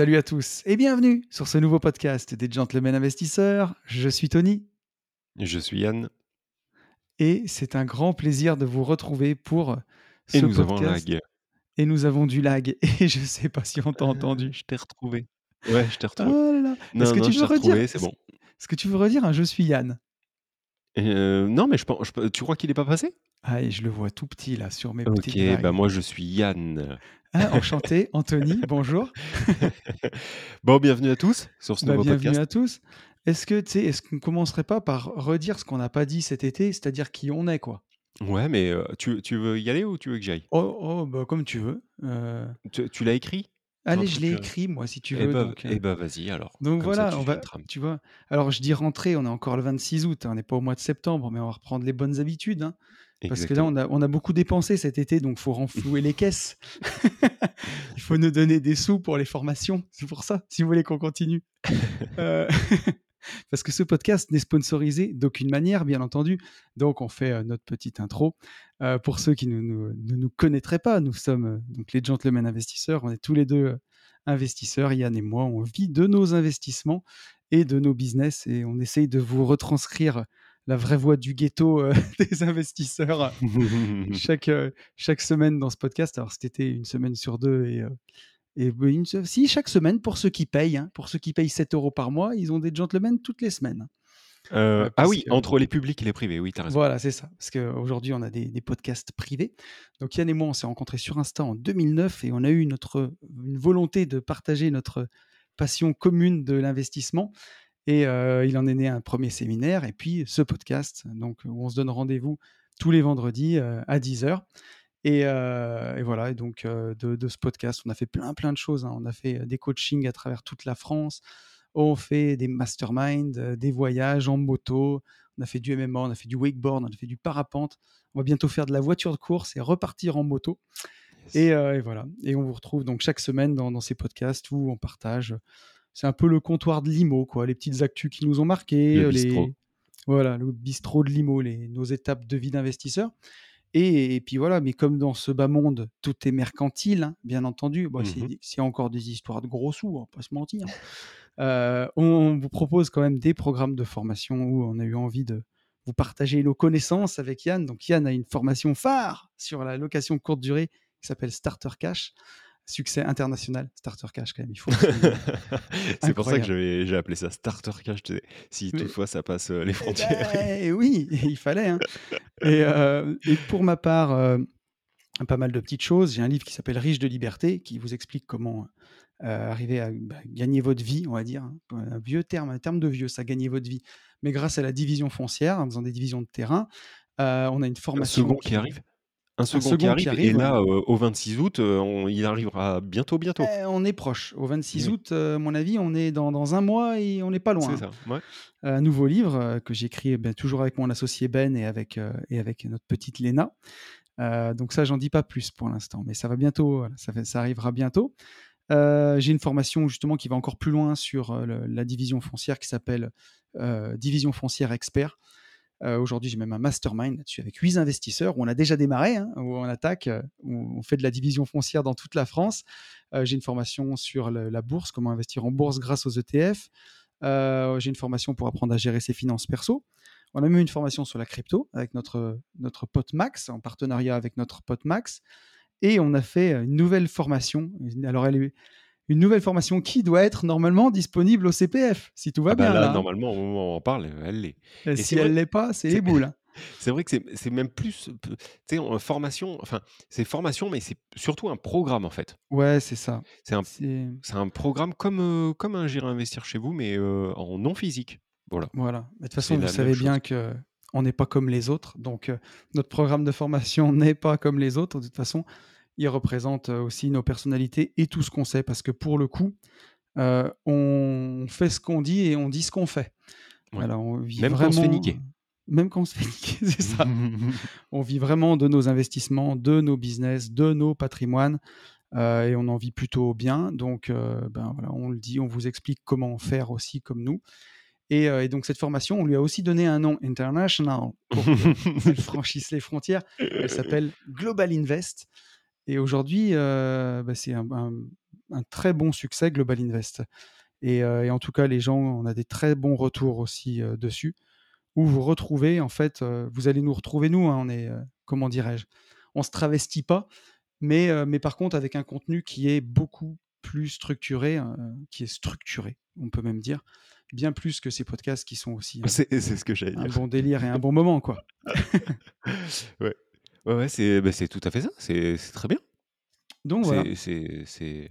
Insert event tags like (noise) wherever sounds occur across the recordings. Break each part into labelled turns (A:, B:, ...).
A: Salut à tous et bienvenue sur ce nouveau podcast des Gentlemen Investisseurs. Je suis Tony
B: Je suis Yann.
A: et c'est un grand plaisir de vous retrouver pour ce
B: Et nous avons
A: podcast.
B: lag.
A: Et nous avons du lag (laughs) et je sais pas si on t'a entendu.
B: Je t'ai retrouvé. Ouais, je t'ai retrouvé.
A: Oh là là. Est-ce
B: non,
A: que
B: non,
A: tu
B: je
A: veux redire
B: c'est
A: est-ce-
B: bon.
A: Est-ce que tu veux redire un je suis Yann?
B: Euh, non, mais je tu crois qu'il est pas passé?
A: Ah et je le vois tout petit là sur mes
B: Ok,
A: petites vagues.
B: bah moi je suis Yann.
A: Ah, enchanté, Anthony, bonjour. (laughs)
B: Bon, bienvenue à tous sur ce
A: Bah,
B: nouveau
A: bienvenue
B: podcast.
A: à tous. Est-ce que tu sais, est-ce qu'on commencerait pas par redire ce qu'on n'a pas dit cet été, c'est-à-dire qui on est quoi?
B: Ouais, mais euh, tu, tu veux y aller ou tu veux que j'aille?
A: Oh, oh bah, comme tu veux. Euh,
B: Tu, tu l'as écrit?
A: Allez, je l'ai écrit moi si tu
B: Eh
A: veux.
B: bah,
A: donc, euh,
B: eh bah, vas-y alors.
A: Donc
B: Comme
A: voilà, on va, tu vois. Alors je dis rentrée, on est encore le 26 août, hein, on n'est pas au mois de septembre, mais on va reprendre les bonnes habitudes. hein, parce que là, on a, on a beaucoup dépensé cet été, donc faut renflouer les caisses. (laughs) Il faut nous donner des sous pour les formations, c'est pour ça, si vous voulez qu'on continue. (laughs) Euh, (laughs) parce que ce podcast n'est sponsorisé d'aucune manière, bien entendu. Donc on fait euh, notre petite intro. Euh, pour ceux qui ne nous, nous connaîtraient pas, nous sommes donc les gentlemen investisseurs, on est tous les deux investisseurs, Yann et moi, on vit de nos investissements et de nos business et on essaye de vous retranscrire la vraie voix du ghetto euh, (laughs) des investisseurs (laughs) chaque, euh, chaque semaine dans ce podcast. Alors c'était une semaine sur deux et, euh, et une se- si chaque semaine pour ceux qui payent, hein, pour ceux qui payent 7 euros par mois, ils ont des gentlemen toutes les semaines.
B: Euh,
A: Euh,
B: ah oui,
A: que-
B: entre les publics et les privés, oui, t'as raison.
A: Voilà, c'est ça. Parce qu'aujourd'hui, on a des, des podcasts privés. Donc Yann et moi, on s'est rencontrés sur Insta en 2009 et on a eu notre, une volonté de partager notre passion commune de l'investissement. Et euh, il en est né un premier séminaire et puis ce podcast, donc où on se donne rendez-vous tous les vendredis euh, à 10h. Et, euh, et voilà, et donc de, de ce podcast, on a fait plein plein de choses. hein. On a fait des coachings à travers toute la France. On fait des masterminds, des voyages en moto. On a fait du MMA, on a fait du wakeboard, on a fait du parapente. On va bientôt faire de la voiture de course et repartir en moto. Et, et voilà. Et on vous retrouve donc chaque semaine dans, dans ces podcasts où on partage. C'est un peu le comptoir de Limo, quoi. Les petites actus qui nous ont marqués.
B: Le
A: les...
B: bistrot.
A: Voilà, le bistrot de Limo, les, nos étapes de vie d'investisseur. Et, et puis voilà, mais comme dans ce bas monde, tout est mercantile, hein, bien entendu. Bon, c'est-
B: Mhm.
A: C'est encore des histoires de gros sous, on va pas se mentir. (laughs) Euh, on vous propose quand même des programmes de formation où on a eu envie de vous partager nos connaissances avec Yann. Donc Yann a une formation phare sur la location courte durée qui s'appelle Starter Cash. Succès international, Starter Cash quand même, il faut. (laughs) (laughs)
B: c'est pour ça que j'ai appelé ça Starter Cash, si
A: Mais-
B: toutefois ça passe euh, les
A: Eh
B: frontières.
A: ben, oui, (laughs) il fallait. hein. Et, euh, et pour ma part, euh, pas mal de petites choses. J'ai un livre qui s'appelle Riche de liberté, qui vous explique comment arriver à bah, gagner votre vie, on va dire. hein. Un vieux terme, un terme de vieux, ça, gagner votre vie. Mais grâce à la division foncière, en faisant des divisions de terrain, on a une
B: Un
A: formation.
B: second qui arrive. Un second,
A: second
B: qui
A: qui
B: arrive. et là, euh, au 26 août, euh, on- il arrivera bientôt, bientôt.
A: Eh, on est proche. Au 26
B: Oui.
A: août, euh, à mon avis, on est dans, dans un mois et on n'est pas loin.
B: C'est ça. Ouais.
A: un nouveau livre que j'écris ben, toujours avec mon associé Ben et avec, et avec notre petite Léna. Donc ça, j'en dis pas plus pour l'instant, mais ça va bientôt, voilà, ça, fait- ça arrivera bientôt. Euh, J'ai une formation justement qui va encore plus loin sur euh, le- la division foncière qui s'appelle euh, Division foncière expert. Euh, Aujourd'hui, j'ai même un mastermind là-dessus avec huit investisseurs où on a déjà démarré, hein, où on attaque, euh, où on fait de la division foncière dans toute la France. Euh, j'ai une formation sur la bourse, comment investir en bourse grâce aux ETF. J'ai une formation pour apprendre à gérer ses finances perso. On a même une formation sur la crypto avec notre, notre pote Max, en partenariat avec notre pote Max. Et on a fait une nouvelle formation. Alors, elle est une nouvelle formation qui doit être normalement disponible au CPF, si tout va
B: Ah bah
A: bien.
B: là,
A: là,
B: normalement, au moment où on parle, elle l'est.
A: Et
B: et
A: si elle ne l'est pas, c'est les
B: c'est-
A: boules. (laughs)
B: C'est vrai que c'est- même plus, tu sais, en formation, enfin, c'est formation, mais c'est surtout un programme en fait.
A: Ouais, c'est ça.
B: C'est un,
A: C'est-
B: c'est un programme comme, euh, comme un Gérer Investir chez vous, mais euh, en non physique. Voilà.
A: Voilà. Mais De toute façon, vous savez
B: chose.
A: bien que On n'est pas comme les autres. Donc, euh, notre programme de formation (laughs) n'est pas comme les autres. De toute façon, il représente euh, aussi nos personnalités et tout ce qu'on sait. Parce que pour le coup, euh, on fait ce qu'on dit et on dit ce qu'on fait.
B: Ouais.
A: Alors, on vit
B: Même quand
A: vraiment...
B: on se fait niquer. (laughs)
A: Même quand on se fait niquer, (laughs) c'est ça. (laughs) on vit vraiment de nos investissements, de nos business, de nos patrimoines. euh, et on en vit plutôt bien. Donc, euh, ben voilà, on le dit, on vous explique comment faire aussi comme nous. Et, euh, et donc, cette formation, on lui a aussi donné un nom international pour qu'elle franchisse les frontières. Elle s'appelle Global Invest. Et aujourd'hui, euh, bah, c'est un, un- un très bon succès, Global Invest. Et, euh, et en tout cas, les gens, on a des très bons retours aussi euh, dessus, où vous retrouvez, en fait, vous allez nous retrouver, nous, hein, on est, comment dirais-je, on se travestit pas, mais, mais par contre avec un contenu qui est beaucoup plus structuré, euh, qui est structuré, on peut même dire, bien plus que ces podcasts qui sont aussi
B: C'est ce que
A: un
B: dire.
A: bon délire et un (laughs) bon moment, quoi.
B: ouais. Ouais, ouais, c'est bah, c'est tout à fait ça. C'est c'est très bien.
A: Donc voilà,
B: C'est c'est- c'est- c'est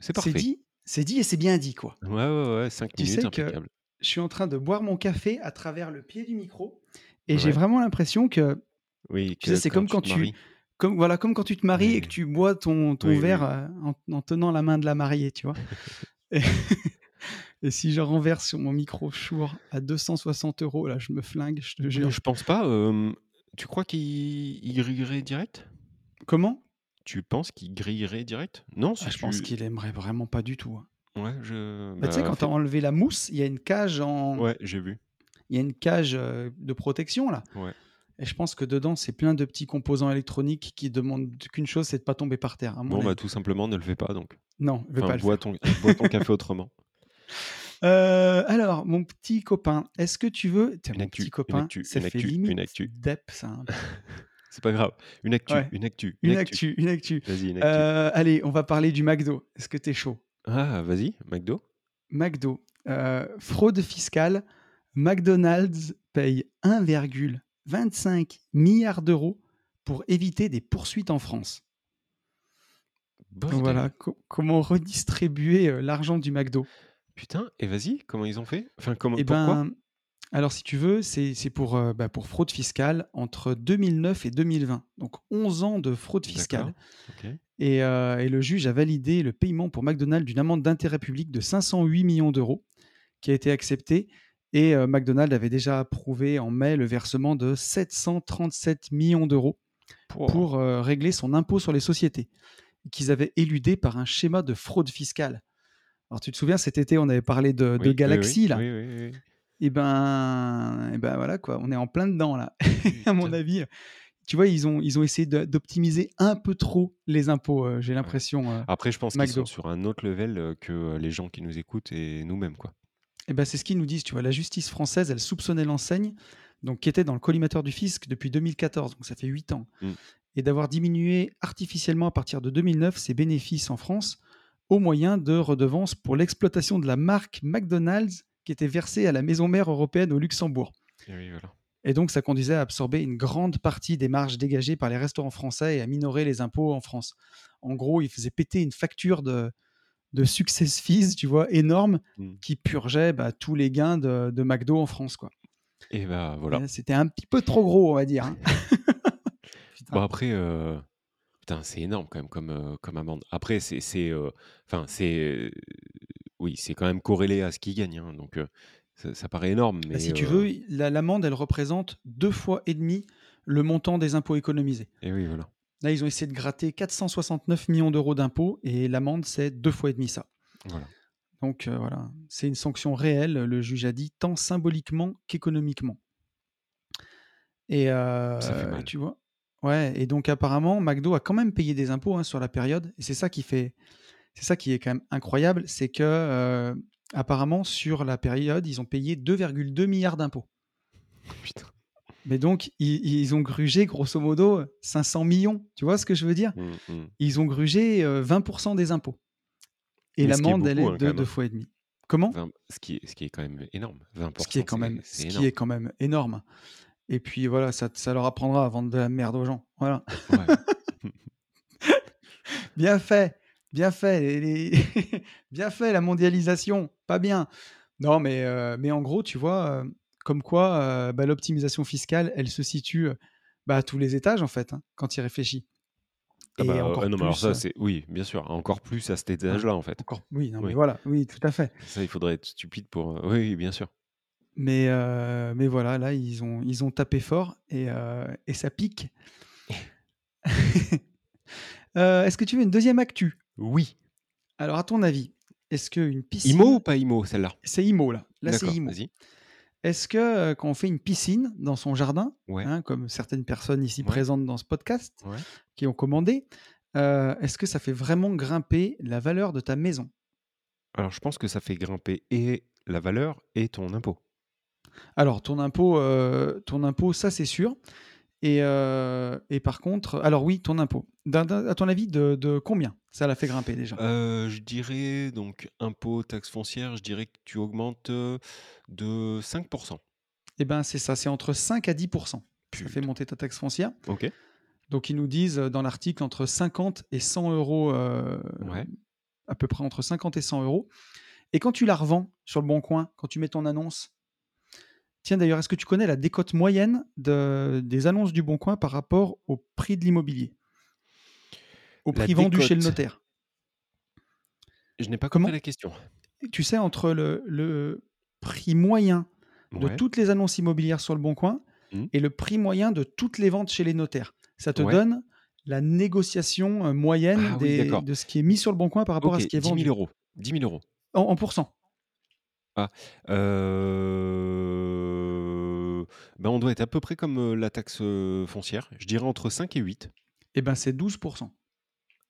A: c'est
B: parfait.
A: dit, c'est dit et c'est bien dit, quoi.
B: Ouais, ouais, ouais, 5
A: Tu
B: minutes,
A: sais que
B: impeccable.
A: je suis en train de boire mon café à travers le pied du micro et j'ai
B: Ouais.
A: vraiment l'impression que,
B: Oui,
A: tu sais,
B: que
A: c'est comme quand
B: te
A: tu,
B: maries.
A: comme, voilà, comme quand tu te maries et que tu bois ton, ton
B: oui, oui.
A: verre euh, en, en tenant la main de la mariée, tu vois. (laughs) Et, (laughs) et si je renverse sur mon micro Shure à 260 euros, là, je me flingue, je te jure.
B: je pense pas. euh, tu crois qu'il il grillerait direct?
A: Comment?
B: Tu penses qu'il grillerait direct? Non,
A: Ah, Je pense qu'il aimerait vraiment pas du tout. hein.
B: Ouais, je.
A: Bah, tu sais,
B: Bah,
A: quand tu as
B: fais-
A: enlevé la mousse, il y a une cage en,
B: Ouais, j'ai vu.
A: il y a une cage euh, de protection là.
B: Ouais.
A: Et je pense que dedans, c'est plein de petits composants électroniques qui demandent qu'une chose, c'est de pas tomber par terre. À mon
B: Bon, bah, tout simplement, ne le fais pas donc.
A: Non, je vais
B: Enfin,
A: pas le
B: bois
A: faire.
B: ton, bois ton café (laughs) autrement.
A: Euh, alors, mon petit copain, est-ce que tu veux. Tiens,
B: Une
A: mon
B: actu,
A: petit
B: une
A: copain,
B: actu,
A: ça
B: une
A: fait
B: actu,
A: limite
B: une actu.
A: dep, ça. hein. (laughs)
B: C'est pas grave. Une actu,
A: Ouais.
B: une actu,
A: Une actu, une actu.
B: Vas-y, une actu.
A: Euh, allez, on va parler du McDo. Est-ce que tu es chaud?
B: Ah, vas-y, McDo.
A: McDo, euh, fraude fiscale. McDonald's paye 1,25 milliard d'euros pour éviter des poursuites en France. Donc voilà, co- comment redistribuer l'argent du McDo?
B: Putain, et vas-y, comment ils ont fait? Enfin, comment,
A: Eh
B: pourquoi?
A: ben, alors si tu veux, c'est pour, euh, bah, pour fraude fiscale entre 2009 et 2020. Donc 11 ans de fraude fiscale. Et, euh, et le juge a validé le paiement pour McDonald's d'une amende d'intérêt public de 508 millions d'euros qui a été acceptée. Et euh, McDonald's avait déjà approuvé en mai le versement de 737 millions d'euros pour régler son impôt sur les sociétés qu'ils avaient éludé par un schéma de fraude fiscale. Alors tu te souviens, cet été, on avait parlé de,
B: Oui,
A: de Galaxy,
B: oui,
A: là.
B: Oui.
A: Et ben, et ben voilà quoi, on est en plein dedans là. (laughs) à mon avis, tu vois, ils ont, ils ont essayé d'optimiser un peu trop les impôts, euh, j'ai l'impression. euh.
B: Après, je pense qu'ils sont sur un autre level euh, que les gens qui nous écoutent et nous-mêmes, quoi.
A: Et ben c'est ce qu'ils nous disent, tu vois. La justice française, elle soupçonnait l'enseigne, donc qui était dans le collimateur du fisc depuis 2014, donc ça fait 8 ans,
B: Mm.
A: et d'avoir diminué artificiellement à partir de 2009 ses bénéfices en France au moyen de redevances pour l'exploitation de la marque McDonald's qui était versée à la maison mère européenne au Luxembourg.
B: Et oui, voilà.
A: Et donc, ça conduisait à absorber une grande partie des marges dégagées par les restaurants français et à minorer les impôts en France. En gros, ils faisaient péter une facture de, de success fees, tu vois, énorme,
B: Mm.
A: qui purgeait bah, tous les gains de, de McDo en France. Quoi.
B: Et bah voilà.
A: C'était un petit peu trop gros, on va dire. hein. (laughs) (laughs)
B: Bon après, euh, putain, c'est énorme quand même comme, euh, comme amende. Après, c'est, c'est, euh, enfin, c'est, euh, oui, c'est quand même corrélé à ce qu'ils gagnent. hein, donc, euh, ça, ça paraît énorme, mais
A: Bah, si tu
B: euh,
A: veux, la- l'amende, elle représente deux fois et demi le montant des impôts économisés.
B: Et oui, voilà.
A: Là, ils ont essayé de gratter 469 millions d'euros d'impôts et l'amende, c'est deux fois et demi ça.
B: Voilà.
A: Donc euh, voilà, c'est une sanction réelle, le juge a dit, tant symboliquement qu'économiquement. Et euh,
B: Ça fait mal.
A: tu vois, ouais. Et donc apparemment, McDo a quand même payé des impôts hein, sur la période. Et c'est ça qui fait, c'est ça qui est quand même incroyable, c'est que euh, apparemment sur la période, ils ont payé 2,2 milliards d'impôts.
B: Putain.
A: Mais donc ils, ils ont grugé grosso modo 500 millions. Tu vois ce que je veux dire?
B: Mm, mm.
A: Ils ont grugé euh, 20% des impôts. Et l'amende, elle est
B: hein,
A: de deux fois et demi. Comment?
B: Ce, qui est, ce qui est quand même énorme. 20%,
A: ce qui est quand même, ce qui est quand même énorme. Et puis voilà, ça, ça leur apprendra à vendre de la merde aux gens. Voilà.
B: Ouais. (laughs)
A: Bien fait, bien fait, les- les- (laughs) bien fait la mondialisation, pas bien. Non, mais, euh, mais en gros, tu vois, euh, comme quoi euh, bah, l'optimisation fiscale, elle se situe bah, à tous les étages, en fait, hein, quand il réfléchit.
B: Ah bah,
A: encore
B: non, mais alors
A: plus,
B: ça, c'est oui, bien sûr, encore plus à cet
A: ouais,
B: étage-là, en fait.
A: encore, oui, non, mais voilà, oui, tout à fait.
B: ça, il faudrait être stupide pour. Oui, oui, bien sûr.
A: Mais, euh, mais voilà, là, ils ont, ils ont tapé fort et, euh, et ça pique. (laughs) Euh, Est-ce que tu veux une deuxième actu?
B: Oui.
A: Alors, à ton avis, est-ce qu'une
B: IMO ou
A: piscine.
B: pas IMO, celle-là?
A: C'est IMO, là. Là, c'est
B: D'accord,
A: IMO.
B: vas-y.
A: Est-ce que quand on fait une piscine dans son jardin,
B: Ouais,
A: hein, comme certaines personnes ici
B: ouais,
A: présentes dans ce podcast
B: ouais.
A: qui ont commandé, est-ce que ça fait vraiment grimper la valeur de ta maison?
B: Alors, je pense que ça fait grimper et la valeur et ton impôt.
A: Alors, ton impôt, euh, ton impôt, ça c'est sûr. Et, euh, et par contre, alors oui, ton impôt. À ton avis, de, de combien ça l'a fait grimper déjà?
B: Euh, je dirais, donc, impôt, taxe foncière, je dirais que tu augmentes de 5%.
A: Eh bien, c'est ça, c'est entre 5 à 10 Ça fait monter ta taxe foncière.
B: Ok.
A: Donc, ils nous disent dans l'article entre 50 et 100 euros, euh,
B: Ouais.
A: à peu près entre 50 et 100 euros. Et quand tu la revends sur le bon coin, quand tu mets ton annonce, tiens d'ailleurs, est-ce que tu connais la décote moyenne de- des annonces du bon coin par rapport au prix de l'immobilier? Au
B: La
A: prix vendu chez le notaire
B: Je n'ai pas
A: Comment
B: compris la question.
A: Tu sais, entre le, le prix moyen de
B: Ouais.
A: toutes les annonces immobilières sur le bon coin
B: Mhm.
A: et le prix moyen de toutes les ventes chez les notaires, ça te
B: Ouais.
A: donne la négociation euh, moyenne
B: Ah
A: des- de ce qui est mis sur le bon coin par rapport à ce qui est
B: 10
A: vendu
B: 000 euros. 10 000 euros.
A: en, en pourcent.
B: Ah, euh, ben on doit être à peu près comme euh, la taxe euh, foncière. Je dirais entre 5 et 8.
A: Eh ben, c'est 12%.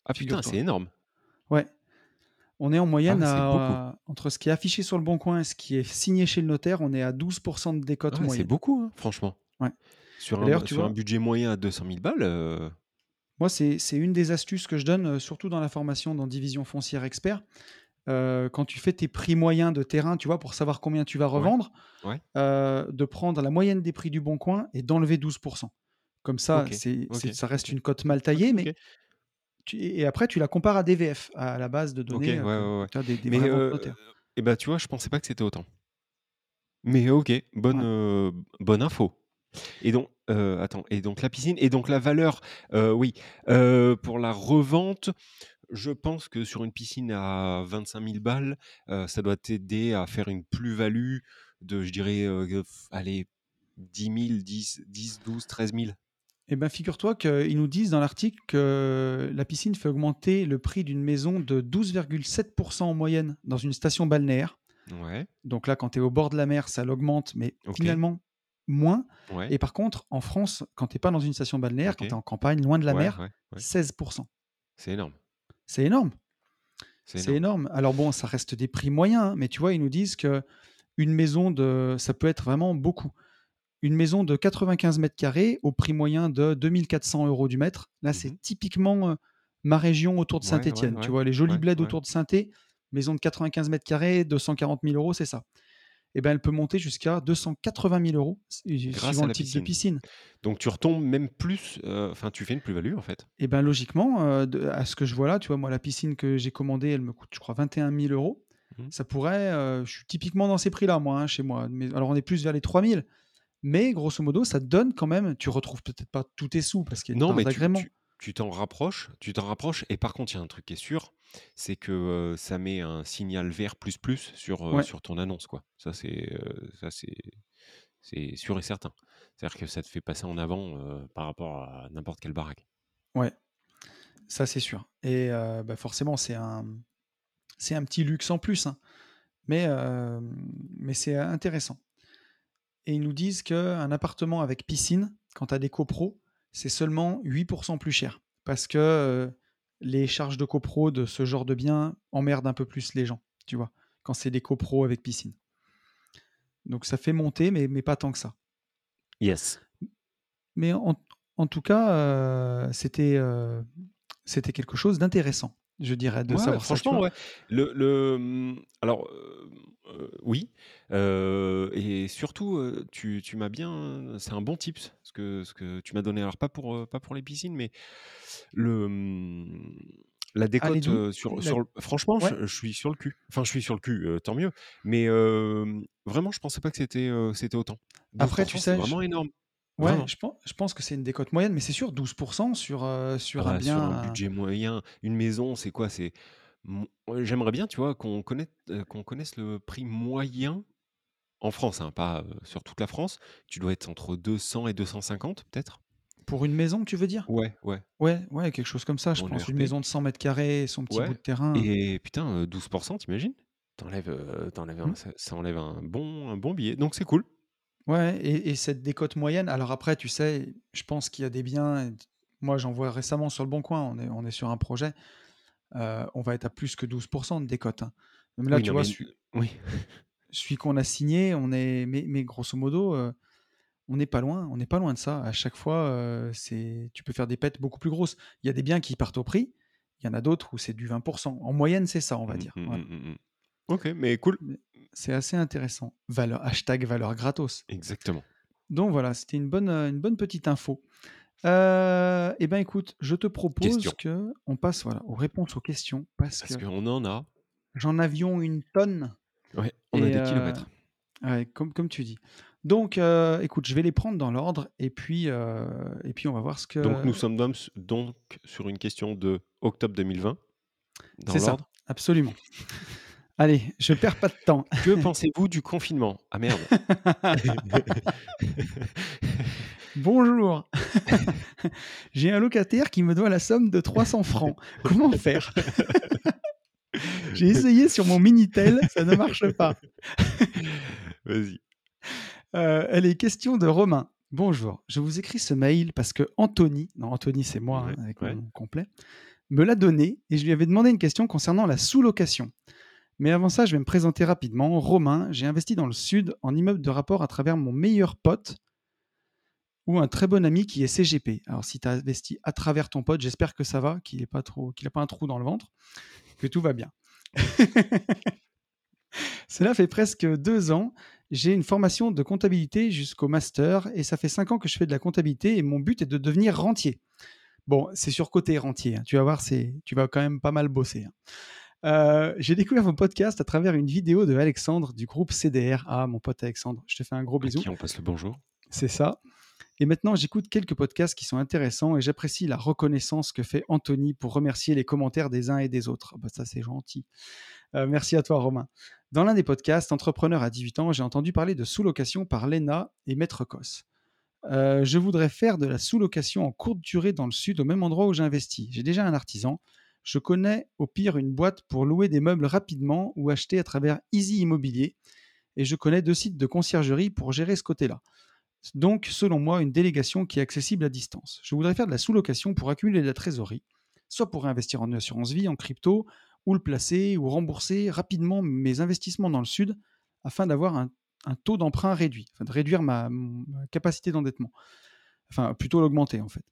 B: Ah putain, c'est énorme.
A: Ouais. On est en moyenne
B: Ah, c'est
A: à, entre ce qui est affiché sur le bon coin et ce qui est signé chez le notaire, on est à 12% de décote
B: Ah, c'est
A: moyenne.
B: beaucoup, hein, franchement.
A: Ouais.
B: Sur, un, un budget moyen à 200 000 balles, euh,
A: Moi, c'est c'est une des astuces que je donne, euh, surtout dans la formation dans Division foncière expert. Euh, quand tu fais tes prix moyens de terrain, tu vois, pour savoir combien tu vas revendre,
B: ouais.
A: euh, de prendre la moyenne des prix du bon coin et d'enlever 12%. Comme ça, c'est ça reste une cote mal taillée, mais tu- et après, tu la compares à DVF, à la base de données
B: ouais,
A: euh,
B: ouais,
A: vois, des, des
B: Mais
A: ventes
B: euh,
A: notaires.
B: eh ben, tu vois, je pensais pas que c'était autant. Mais ok, bonne, bonne info. Et donc, euh, attends, et donc la piscine, et donc la valeur, euh, oui, euh, pour la revente, je pense que sur une piscine à 25 000 balles, euh, ça doit t'aider à faire une plus-value de, je dirais, euh, f- allez, 10 000, 10, 10, 12, 13 000.
A: Eh bien, figure-toi qu'ils nous disent dans l'article que la piscine fait augmenter le prix d'une maison de 12,7% en moyenne dans une station balnéaire.
B: Ouais,
A: Donc là, quand tu es au bord de la mer, ça l'augmente, mais finalement moins.
B: ouais.
A: Et par contre, en France, quand tu n'es pas dans une station balnéaire, quand tu es en campagne, loin de la
B: ouais,
A: mer,
B: ouais, ouais.
A: 16%.
B: C'est énorme.
A: C'est énorme.
B: C'est
A: C'est
B: énorme.
A: énorme. Alors bon, ça reste des prix moyens, hein, mais tu vois, ils nous disent que une maison de, ça peut être vraiment beaucoup. Une maison de 95 mètres carrés au prix moyen de 2400 euros du mètre. Là, c'est
B: Mhm.
A: typiquement euh, ma région autour de
B: Ouais, ouais,
A: Tu vois, les jolis bleds autour de saint maison de 95 mètres carrés, 240 000 euros, c'est ça. Et ben, elle peut monter jusqu'à 280 000 euros,
B: Grâce
A: suivant
B: à
A: le type
B: piscine.
A: de piscine.
B: Donc tu retombes même plus, euh, enfin tu fais une plus-value en fait.
A: Et ben logiquement, euh, de- à ce que je vois là, tu vois, moi, la piscine que j'ai commandée, elle me coûte, je crois, 21 000 euros.
B: Mhm.
A: Ça pourrait, euh, je suis typiquement dans ces prix-là, moi, hein, chez moi. Mais, alors, on est plus vers les 3 000. Mais grosso modo, ça te donne quand même, tu retrouves peut-être pas tous tes sous parce qu'il y a
B: Non,
A: part
B: mais tu t'en rapproches, tu t'en rapproches. Et par contre, il y a un truc qui est sûr, c'est que euh, ça met un signal vert plus plus sur, euh,
A: Ouais.
B: sur ton annonce, quoi. Ça c'est euh, ça c'est c'est sûr et certain. C'est-à-dire que ça te fait passer en avant euh, par rapport à n'importe quelle baraque.
A: Ouais, ça c'est sûr. Et euh, bah, forcément, c'est un, c'est un petit luxe en plus. hein. Mais, euh, mais c'est intéressant. Et ils nous disent qu'un appartement avec piscine, quand tu as des copros, c'est seulement 8% plus cher. Parce que euh, les charges de copro de ce genre de bien emmerdent un peu plus les gens, tu vois, quand c'est des copros avec piscine. Donc ça fait monter, mais, mais pas tant que ça.
B: Yes.
A: Mais en, en tout cas, euh, c'était euh, c'était quelque chose d'intéressant, je dirais, de
B: Ouais,
A: savoir
B: franchement, ouais. Le, le, hum, alors, euh, oui. Euh, et surtout, euh, tu, tu m'as bien. C'est un bon tips, ce que, ce que tu m'as donné. Alors, pas pour, pas pour les piscines, mais le, hum, la décote euh, sur,
A: la-
B: sur le- Franchement,
A: Ouais.
B: je, je suis sur le cul. Enfin, je suis sur le cul, euh, tant mieux. Mais euh, Vraiment, je pensais pas que c'était, autant.
A: Après, tu
B: 12 c'est
A: sais, je
B: vraiment énorme.
A: ouais,
B: Vraiment.
A: je pen je pense que c'est une décote moyenne, mais c'est sûr 12 sur, heu,
B: Ah
A: sur un
B: bah, sur un
A: bien,
B: budget moyen, une maison, c'est quoi? C'est j'aimerais bien, tu vois, qu'on connaisse, heu, qu'on connaisse le prix moyen en France, hein, pas, sur toute la France. Tu dois être entre 200 et 250 peut-être?
A: pour une maison, tu veux dire?
B: Ouais, ouais,
A: Ouais, ouais, quelque chose comme ça, je
B: en
A: pense. Une
B: ERP.
A: maison de 100 m², son petit bout de terrain.
B: et putain, heu, 12 tu imagines? Tu enlèves, heu, un
A: Mmh.
B: ça ça enlève un bon un bon billet, donc c'est cool.
A: Ouais et et cette décote moyenne alors après, tu sais, je pense qu'il y a des biens moi, j'en vois récemment sur Le Bon Coin, on est on est sur un projet, heu, on va être à plus que 12% de décote, hein. Même là,
B: Oui,
A: tu
B: non
A: vois,
B: mais
A: celui
B: oui. (laughs)
A: celui qu'on a signé, on est mais mais grosso modo, heu, on n'est pas loin on n'est pas loin de ça. À chaque fois, heu, c'est tu peux faire des pètes beaucoup plus grosses. Il y a des biens qui partent au prix, il y en a d'autres où c'est du 20% En moyenne, c'est ça, on va
B: Mmh,
A: dire,
B: mmh,
A: voilà.
B: mmh. OK, mais cool.
A: C'est assez intéressant. Valeur hashtag valeur gratos.
B: Exactement.
A: Donc voilà, c'était une bonne, une bonne petite info. Heu et ben, écoute, je te propose
B: Question.
A: qu'on passe, voilà, aux réponses aux questions parce que
B: qu'on en a
A: j'en avions une tonne
B: ouais, on a
A: et
B: des
A: heu,
B: kilomètres.
A: ouais, comme comme tu dis. Donc heu, écoute, je vais les prendre dans l'ordre et puis, et puis on va voir ce
B: Donc
A: que
B: nous sommes donc sur une question de octobre 2020, dans
A: c'est ça,
B: l'ordre.
A: absolument. (laughs) Allez, je perds pas de temps.
B: Que pensez-vous du confinement? Ah merde. (laughs) (laughs)
A: Bonjour. (laughs) J'ai un locataire qui me doit la somme de 300 francs. Comment faire? (laughs) J'ai essayé sur mon Minitel, ça ne marche pas. (laughs)
B: Vas-y.
A: Heu, elle est question de Romain. Bonjour, je vous écris ce mail parce que Anthony, non Anthony c'est moi,
B: Ouais,
A: hein, avec
B: ouais.
A: mon nom complet, me l'a donné et je lui avais demandé une question concernant la sous-location. Mais avant ça, je vais me présenter rapidement. Romain, j'ai investi dans le sud en immeuble de rapport à travers mon meilleur pote ou un très bon ami qui est CGP. Alors si tu as investi à travers ton pote, j'espère que ça va, qu'il n'a pas, trop, a pas un trou dans le ventre, que tout va bien. (laughs) Cela fait presque deux ans. J'ai une formation de comptabilité jusqu'au master et ça fait cinq ans que je fais de la comptabilité et mon but est de devenir rentier. Bon, c'est sur côté rentier. hein. Tu vas voir, tu vas quand même pas mal bosser. hein. Euh, j'ai découvert vos podcasts à travers une vidéo de Alexandre du groupe CDR. Ah, mon pote Alexandre, je te fais un gros
B: À
A: bisou.
B: qui on passe le bonjour.
A: C'est ça. Et maintenant, j'écoute quelques podcasts qui sont intéressants et j'apprécie la reconnaissance que fait Anthony pour remercier les commentaires des uns et des autres. Ah bah, ça, c'est gentil. Euh, merci à toi, Romain. Dans l'un des podcasts, Entrepreneur à 18 ans, j'ai entendu parler de sous-location par Lena et Maître Cos. Euh, je voudrais faire de la sous-location en courte durée dans le sud, au même endroit où j'investis. J'ai déjà un artisan. Je connais au pire une boîte pour louer des meubles rapidement ou acheter à travers Easy Immobilier. Et je connais deux sites de conciergerie pour gérer ce côté-là. Donc, selon moi, une délégation qui est accessible à distance. Je voudrais faire de la sous-location pour accumuler de la trésorerie, soit pour investir en assurance vie, en crypto, ou le placer ou rembourser rapidement mes investissements dans le sud afin d'avoir un, taux d'emprunt réduit, enfin de réduire ma, ma capacité d'endettement. Enfin, plutôt l'augmenter en fait.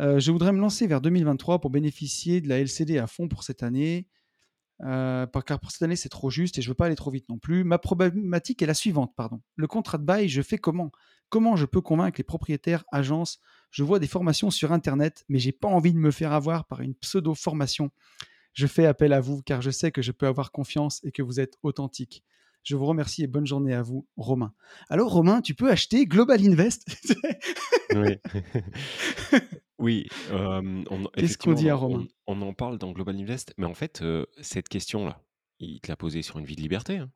A: Euh, je voudrais me lancer vers 2023 pour bénéficier de la LCD à fond pour cette année. Euh, car pour cette année, c'est trop juste et je veux pas aller trop vite non plus. Ma problématique est la suivante, pardon. Le contrat de bail, je fais comment? Comment je peux convaincre les propriétaires, agences? Je vois des formations sur Internet, mais j'ai pas envie de me faire avoir par une pseudo-formation. Je fais appel à vous car je sais que je peux avoir confiance et que vous êtes authentique. Je vous remercie et bonne journée à vous, Romain. Alors, Romain, tu peux acheter Global Invest?
B: Oui. (laughs) (laughs) oui, on
A: Qu'est-ce qu'on
B: effectivement,
A: dit à
B: on
A: Romain?
B: on on en parle dans Global Invest, mais en fait, cette question-là, il te l'a posée sur une vie de liberté, hein?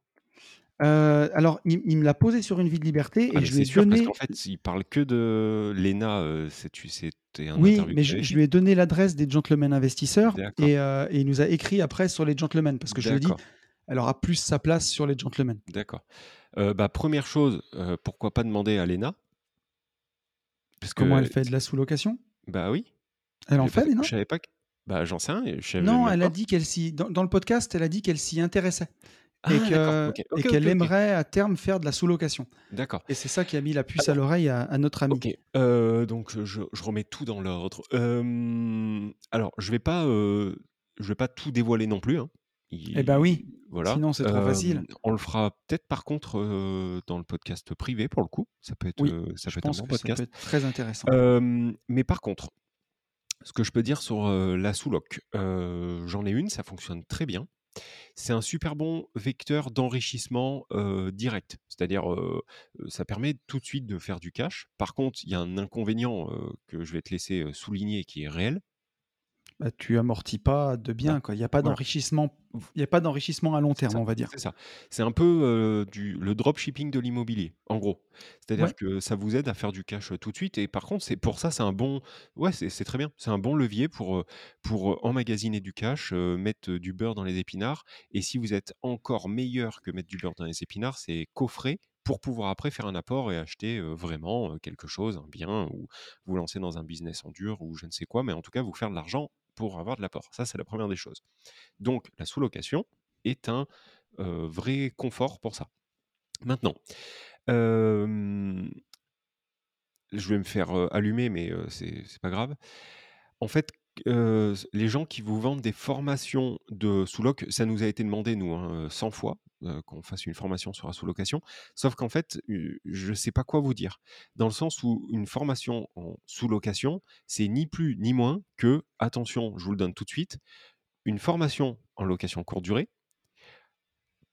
A: Euh, Alors, il, il me l'a posé sur une vie de liberté
B: Ah
A: et
B: mais
A: je lui ai
B: sûr parce
A: donné
B: qu'en fait, il parle que de l'ENA, heu, c'est tu c'était un
A: Oui,
B: interview
A: mais
B: que tu
A: je,
B: avais
A: je
B: fait?
A: lui ai donné l'adresse des gentlemen investisseurs
B: D'accord,
A: et, euh, et il nous a écrit après sur les gentlemen parce que je lui ai dit,
B: d'accord,
A: elle aura plus sa place sur les gentlemen.
B: d'accord. Bah, 1 chose, heu, pourquoi pas demander à l'ENA? Parce
A: Comment elle
B: que
A: fait? De la sous-location?
B: Bah, oui,
A: Elle en fait, les
B: je savais pas que bah, j'en sais rien, je
A: Non, elle a dit qu'elle s'y. Dans, dans le podcast, elle a dit qu'elle s'y intéressait et
B: Ah
A: et qu'elle aimerait à terme faire de la sous-location.
B: D'accord.
A: Et c'est ça qui a mis la puce à l'oreille à, à notre ami.
B: OK, heu, donc je je remets tout dans l'ordre. Alors je vais pas, heu, je vais pas tout dévoiler non plus, hein.
A: Eh ben oui,
B: voilà,
A: sinon c'est trop facile.
B: hem, on le fera peut-être par contre, heu, dans le podcast privé pour le coup. Ça peut être,
A: Oui,
B: heu, ça
A: je
B: peut être un
A: pense
B: bon
A: que ça peut
B: podcast.
A: être très intéressant.
B: Hem, mais par contre, ce que je peux dire sur, la sous-loc, j'en ai une, ça fonctionne très bien. C'est un super bon vecteur d'enrichissement, direct. C'est-à-dire, ça permet tout de suite de faire du cash. Par contre, il y a un inconvénient, que je vais te laisser, souligner qui est réel.
A: Bah, tu amortis pas de
B: Bah,
A: biens, quoi. Il y a pas
B: voilà.
A: d'enrichissement il y a pas d'enrichissement à long terme,
B: ça,
A: on va dire.
B: c'est ça. C'est un peu, heu, du le dropshipping de l'immobilier, en gros.
A: Ouais.
B: C'est-à-dire que ça vous aide à faire du cash, heu, tout de suite et par contre, c'est pour ça, c'est un bon ouais, c'est très bien. C'est un bon levier pour, heu, pour, emmagasiner du cash, mettre, du beurre dans les épinards et si vous êtes encore meilleur que mettre du beurre dans les épinards, c'est coffrer pour pouvoir après faire un apport et acheter, vraiment, quelque chose, un bien ou vous lancer dans un business en dur ou je ne sais quoi, mais en tout cas, vous faire de l'argent pour avoir de l'apport. Ça, c'est la première des choses. Donc la sous-location est un, vrai confort pour ça. Maintenant, je vais me faire, allumer, mais c'est pas grave. En fait, les gens qui vous vendent des formations de sous-loc, ça nous a été demandé nous, hein, heu, 100 fois, qu'on fasse une formation sur la sous-location. Sauf qu'en fait, je sais pas quoi vous dire. Dans le sens où une formation en sous-location, c'est ni plus ni moins que, attention, je vous le donne tout de suite, une formation en location courte durée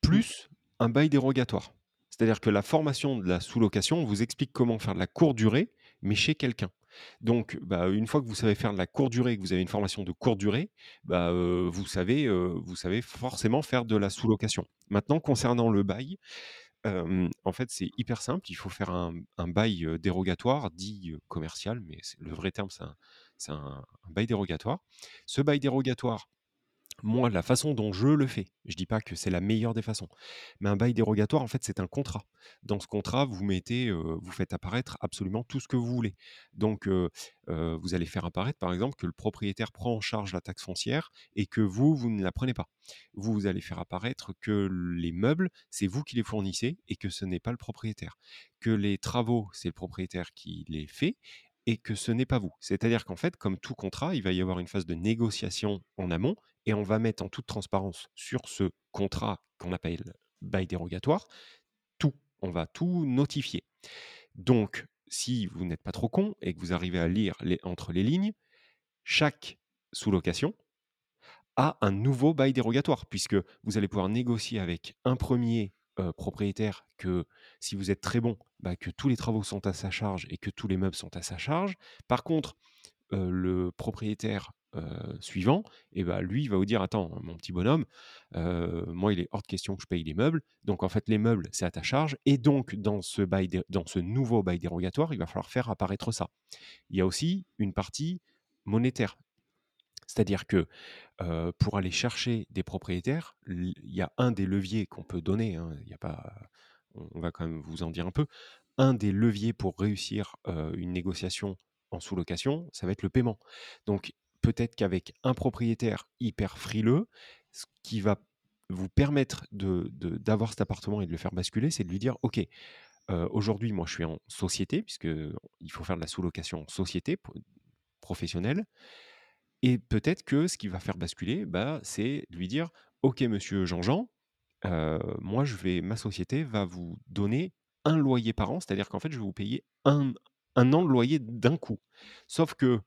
A: Mmh.
B: plus un bail dérogatoire. C'est-à-dire que la formation de la sous-location vous explique comment faire de la courte durée, mais chez quelqu'un. Donc, bah, une fois que vous savez faire de la courte durée, que vous avez une formation de courte durée, bah, vous savez, vous savez forcément faire de la sous-location. Maintenant, concernant le bail, en fait, c'est hyper simple. Il faut faire un bail, dérogatoire dit, commercial, mais le vrai terme, c'est un bail dérogatoire. Ce bail dérogatoire moi, la façon dont je le fais, je dis pas que c'est la meilleure des façons, mais un bail dérogatoire, en fait, c'est un contrat. Dans ce contrat, vous mettez, heu, vous faites apparaître absolument tout ce que vous voulez. Donc, heu heu, vous allez faire apparaître, par exemple, que le propriétaire prend en charge la taxe foncière et que vous, vous ne la prenez pas. Vous allez faire apparaître que les meubles, c'est vous qui les fournissez et que ce n'est pas le propriétaire. Que les travaux, c'est le propriétaire qui les fait et que ce n'est pas vous. C'est-à-dire qu'en fait, comme tout contrat, il va y avoir une phase de négociation en amont et on va mettre en toute transparence sur ce contrat qu'on appelle bail dérogatoire tout. On va tout notifier. Donc, si vous n'êtes pas trop con et que vous arrivez à lire les, entre les lignes, chaque sous-location a un nouveau bail dérogatoire, puisque vous allez pouvoir négocier avec un premier euh, propriétaire que si vous êtes très bon, bah, que tous les travaux sont à sa charge et que tous les meubles sont à sa charge. Par contre, euh, le propriétaire euh, suivant, et bah, lui, il va vous dire Attends, mon petit bonhomme, moi, il est hors de question que je paye les meubles. Donc, en fait, les meubles, c'est à ta charge. Et donc, dans ce, bail dans ce nouveau bail dérogatoire, il va falloir faire apparaître ça. Il y a aussi une partie monétaire. C'est-à-dire que pour aller chercher des propriétaires, il y a un des leviers qu'on peut donner, hein, y a pas, on va quand même vous en dire un peu, un des leviers pour réussir une négociation en sous-location, ça va être le paiement. Donc peut-être qu'avec un propriétaire hyper frileux, ce qui va vous permettre de, de- d'avoir cet appartement et de le faire basculer, c'est de lui dire, OK, aujourd'hui, moi, je suis en société, puisque il faut faire de la sous-location en société pro- professionnelle. Et peut-être que ce qui va faire basculer, bah, c'est lui dire: «OK, monsieur Jean-Jean, heu, moi je vais ma société va vous donner un loyer par an, c'est-à-dire qu'en fait, je vais vous payer un un an de loyer d'un coup». Sauf que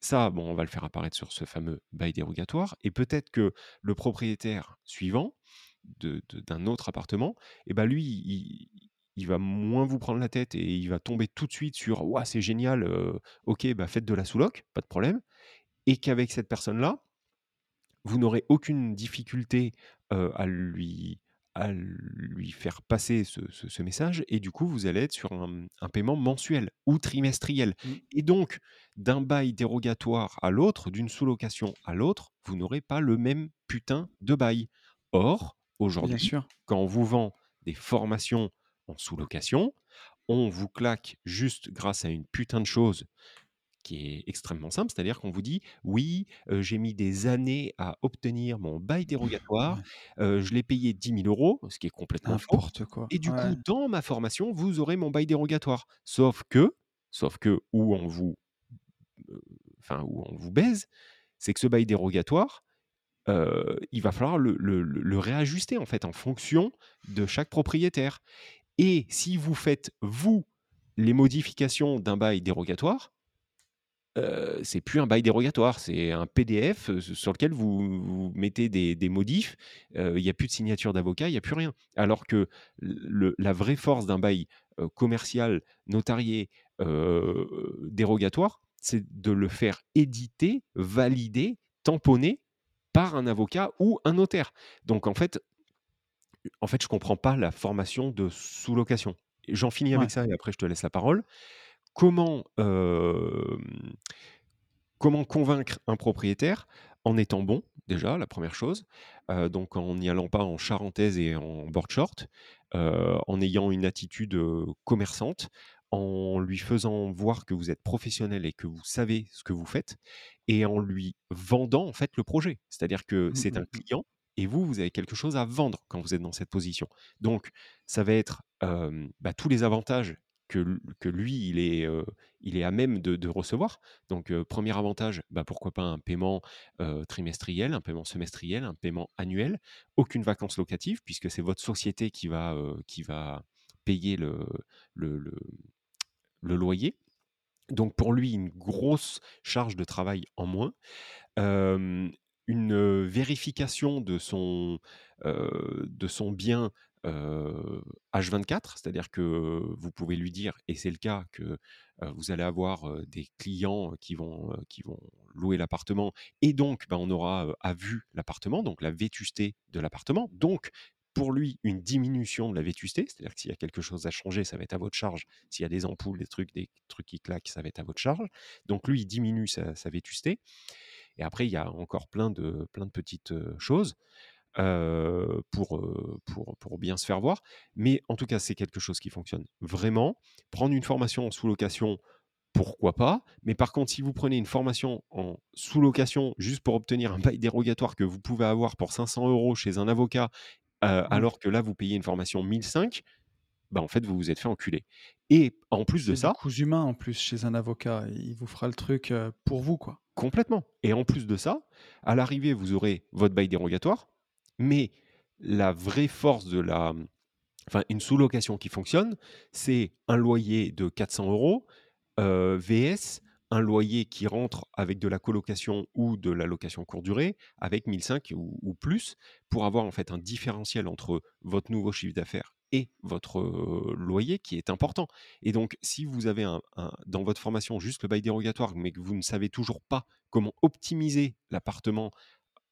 B: ça, bon, on va le faire apparaître sur ce fameux bail dérogatoire et peut-être que le propriétaire suivant de d'un autre appartement et bah, lui, il va moins vous prendre la tête et il va tomber tout de suite sur: «Ouah, c'est génial, heu, OK, bah, faites de la sous-loc, pas de problème» et qu'avec cette personne-là, vous n'aurez aucune difficulté, à lui à lui faire passer ce ce ce message et du coup, vous allez être sur un, un paiement mensuel ou trimestriel
A: Mmh.
B: et donc d'un bail dérogatoire à l'autre, d'une sous-location à l'autre, vous n'aurez pas le même putain de bail. Or, aujourd'hui, quand on vous vend des formations en sous-location, on vous claque juste grâce à une putain de chose qui est extrêmement simple, c'est-à-dire qu'on vous dit: «Oui, j'ai mis des années à obtenir mon bail dérogatoire, je l'ai payé 10 000 euros», ce qui est complètement
A: n'importe quoi.
B: et du
A: Ouais.
B: coup, dans ma formation, vous aurez mon bail dérogatoire. Sauf que sauf que où on vous, enfin, où on vous baise, c'est que ce bail dérogatoire, il va falloir le le réajuster, en fait, en fonction de chaque propriétaire et si vous faites, vous, les modifications d'un bail dérogatoire euh, c'est plus un bail dérogatoire, c'est un PDF sur lequel vous, vous mettez des, des modifs. euh, Il n'y a plus de signature d'avocat, il n'y a plus rien. Alors que le- la vraie force d'un bail euh, commercial, notarié, dérogatoire, c'est de le faire éditer, valider, tamponner par un avocat ou un notaire. Donc en fait, en fait, je comprends pas la formation de sous-location. J'en finis
A: Ouais.
B: avec ça et après je te laisse la parole. Comment, euh, comment convaincre un propriétaire en étant bon, déjà, la première chose, euh, donc en n'y allant pas en charentaise et en board short, euh, en ayant une attitude commerçante, en lui faisant voir que vous êtes professionnel et que vous savez ce que vous faites, et en lui vendant en fait le projet. C'est-à-dire que
A: Mm,
B: c'est
A: mm,
B: un
A: mm.
B: client et vous, vous avez quelque chose à vendre quand vous êtes dans cette position. Donc, ça va être euh, bah, tous les avantages que, lui, il est, il est à même de, recevoir. Donc, premier avantage, bah, pourquoi pas un paiement trimestriel, un paiement semestriel, un paiement annuel, aucune vacances locatives, puisque c'est votre société qui va, qui va payer le, loyer. Donc, pour lui, une grosse charge de travail en moins. Une vérification de son, de son bien euh, H24, c'est-à-dire que vous pouvez lui dire, et c'est le cas, que vous allez avoir des clients qui vont, qui vont louer l'appartement, et donc ben, on aura à vue l'appartement, donc la vétusté de l'appartement, donc pour lui une diminution de la vétusté, c'est-à-dire que s'il y a quelque chose à changer, ça va être à votre charge, s'il y a des ampoules, des trucs, des trucs qui claquent, ça va être à votre charge, donc lui il diminue sa, sa vétusté, et après, il y a encore plein de, plein de petites choses euh, pour, euh, pour, pour bien se faire voir. Mais en tout cas, c'est quelque chose qui fonctionne vraiment. Prendre une formation en sous-location, pourquoi pas. Mais par contre, si vous prenez une formation en sous-location juste pour obtenir un bail dérogatoire que vous pouvez avoir pour 500 euros chez un avocat, euh,
A: Ouais.
B: alors que là, vous payez une formation 1005, bah, en fait, vous vous êtes fait enculer. Et en plus de
A: C'est
B: ça,
A: coût humain en plus chez un avocat. Il vous fera le truc pour vous, quoi.
B: Complètement. Et en plus de ça, à l'arrivée, vous aurez votre bail dérogatoire, mais la vraie force de la, enfin, une sous-location qui fonctionne, c'est un loyer de 400 euros euh, VS, un loyer qui rentre avec de la colocation ou de la location courte durée, avec 1005 ou, ou plus, pour avoir en fait un différentiel entre votre nouveau chiffre d'affaires et votre euh, loyer qui est important. Et donc, si vous avez un- dans votre formation juste le bail dérogatoire, mais que vous ne savez toujours pas comment optimiser l'appartement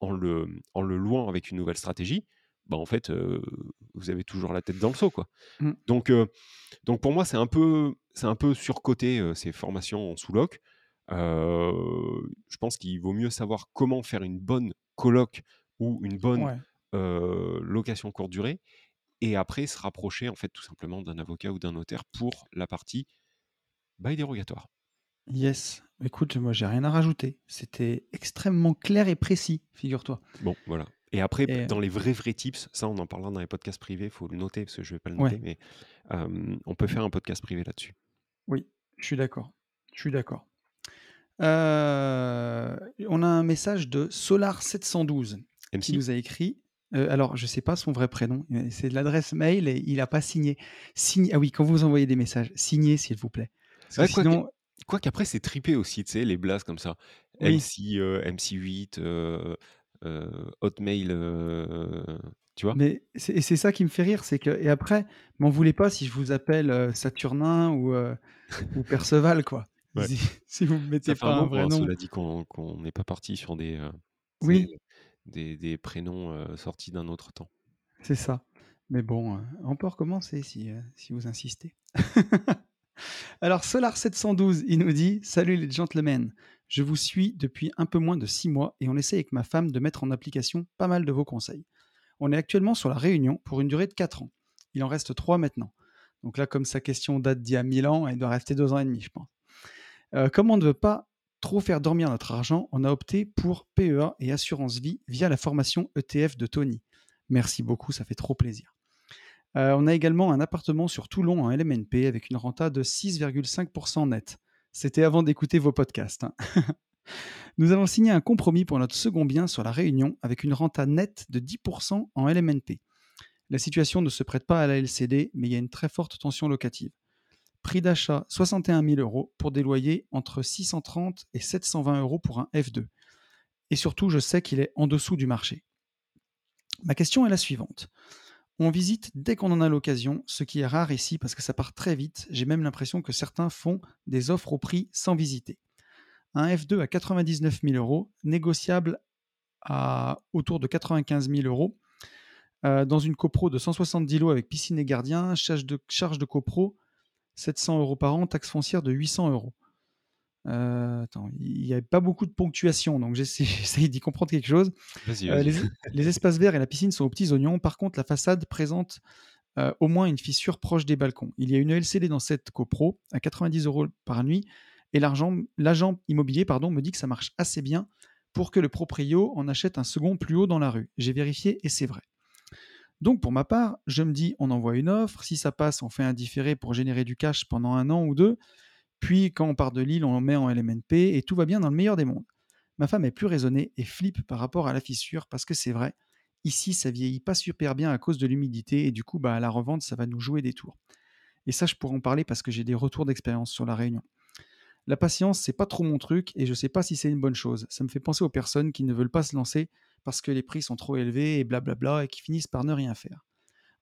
B: en le, en le louant avec une nouvelle stratégie, bah en fait, euh, vous avez toujours la tête dans le seau. Quoi.
A: Mm.
B: Donc, euh, donc pour moi, c'est un peu, c'est un peu surcoté euh, ces formations en sous-loc. Je pense qu'il vaut mieux savoir comment faire une bonne coloc ou une bonne
A: Ouais.
B: location courte durée et après se rapprocher en fait tout simplement d'un avocat ou d'un notaire pour la partie bail dérogatoire.
A: Yes. Écoute, moi, j'ai rien à rajouter. C'était extrêmement clair et précis, figure-toi.
B: Bon, voilà. Et après,
A: Et-
B: dans les vrais vrais tips, ça on en parlera dans les podcasts privés, il faut le noter parce que je vais pas le
A: Ouais.
B: noter, mais euh, on peut faire un podcast privé là-dessus.
A: Oui, je suis d'accord. Je suis d'accord. Euh, on a un message de Solar712 qui nous a écrit. euh, alors, je sais pas son vrai prénom. C'est l'adresse mail et il n'a pas signé. Ah oui, quand vous envoyez des messages, signez s'il vous plaît. Parce que
B: Ouais, quoi que-
A: sinon,
B: Quoi qu'après, c'est tripé aussi, tu sais, les blasts comme ça.
A: Oui.
B: MC, euh, MC8, euh, euh, Hotmail, euh, tu vois?
A: Mais c'est et c'est ça qui me fait rire, c'est que et après, m'en voulez pas si je vous appelle euh, Saturnin ou euh, ou Perceval quoi. (laughs)
B: Ouais.
A: Si, (laughs) si vous me mettez
B: Ça fait
A: pas
B: un
A: un
B: moment,
A: vrai
B: hein,
A: nom.
B: cela dit, qu'on qu'on n'est pas parti sur des, euh,
A: Oui.
B: tu sais, des, des prénoms euh, sortis d'un autre temps.
A: C'est ça. Mais bon, euh, on peut recommencer si, euh, si vous insistez? (laughs) Alors, Solar712, il nous dit Salut les gentlemen, je vous suis depuis un peu moins de six mois et on essaie avec ma femme de mettre en application pas mal de vos conseils. On est actuellement sur la Réunion pour une durée de 4 ans. Il en reste 3 maintenant. Donc là, comme sa question date d'il y a 1000 ans, il doit rester 2 ans et demi, je pense. Euh, comme on ne veut pas trop faire dormir notre argent, on a opté pour PEA et assurance vie via la formation ETF de Tony. Merci beaucoup, ça fait trop plaisir. Euh, on a également un appartement sur Toulon en LMNP avec une renta de 6,5% net. C'était avant d'écouter vos podcasts. hein. (laughs) Nous avons signé un compromis pour notre second bien sur la Réunion avec une renta nette de 10% en LMNP. La situation ne se prête pas à la LCD, mais il y a une très forte tension locative. Prix d'achat 61 000 euros pour des loyers entre 630 et 720 euros pour un F2. Et surtout, je sais qu'il est en dessous du marché. Ma question est la suivante. On visite dès qu'on en a l'occasion, ce qui est rare ici parce que ça part très vite. J'ai même l'impression que certains font des offres au prix sans visiter. Un F2 à 99 000 euros, négociable à autour de 95 000 euros, euh, dans une copro de 170 lots avec piscine et gardien, charge de, charge de copro 700 euros par an, taxe foncière de 800 euros. Euh, attends, il n'y avait pas beaucoup de ponctuation, donc j'essaie (laughs) d'y comprendre quelque chose. Euh, les, espaces verts et la piscine sont aux petits oignons. Par contre, la façade présente euh, au moins une fissure proche des balcons. Il y a une LCD dans cette copro à 90 euros par nuit et l'agent immobilier pardon, me dit que ça marche assez bien pour que le proprio en achète un second plus haut dans la rue. J'ai vérifié et c'est vrai. Donc pour ma part, je me dis on envoie une offre, si ça passe, on fait un différé pour générer du cash pendant un an ou deux. Puis quand on part de Lille, on le met en LMNP et tout va bien dans le meilleur des mondes. Ma femme est plus raisonnée et flippe par rapport à la fissure parce que c'est vrai, ici ça vieillit pas super bien à cause de l'humidité et du coup bah, à la revente ça va nous jouer des tours. Et ça je pourrais en parler parce que j'ai des retours d'expérience sur la Réunion. La patience c'est pas trop mon truc et je sais pas si c'est une bonne chose. Ça me fait penser aux personnes qui ne veulent pas se lancer parce que les prix sont trop élevés et blablabla et qui finissent par ne rien faire.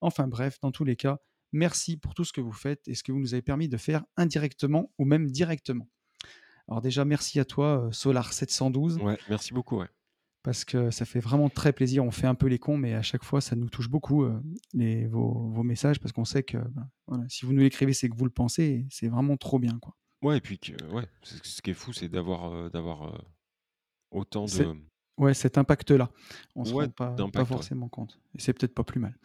A: Enfin bref, dans tous les cas, Merci pour tout ce que vous faites et ce que vous nous avez permis de faire indirectement ou même directement. Alors déjà, merci à toi, euh, Solar 712.
B: Ouais, merci beaucoup. Ouais.
A: Parce que ça fait vraiment très plaisir. On fait un peu les cons, mais à chaque fois, ça nous touche beaucoup, euh, les, vos, messages, parce qu'on sait que ben, si vous nous l'écrivez, c'est que vous le pensez. c'est vraiment trop bien. Quoi.
B: Ouais, et puis que, ouais, ce qui est fou, c'est d'avoir euh, d'avoir autant de.
A: Ouais, cet impact-là. On ne se rend pas, pas forcément compte. Et c'est peut-être pas plus mal.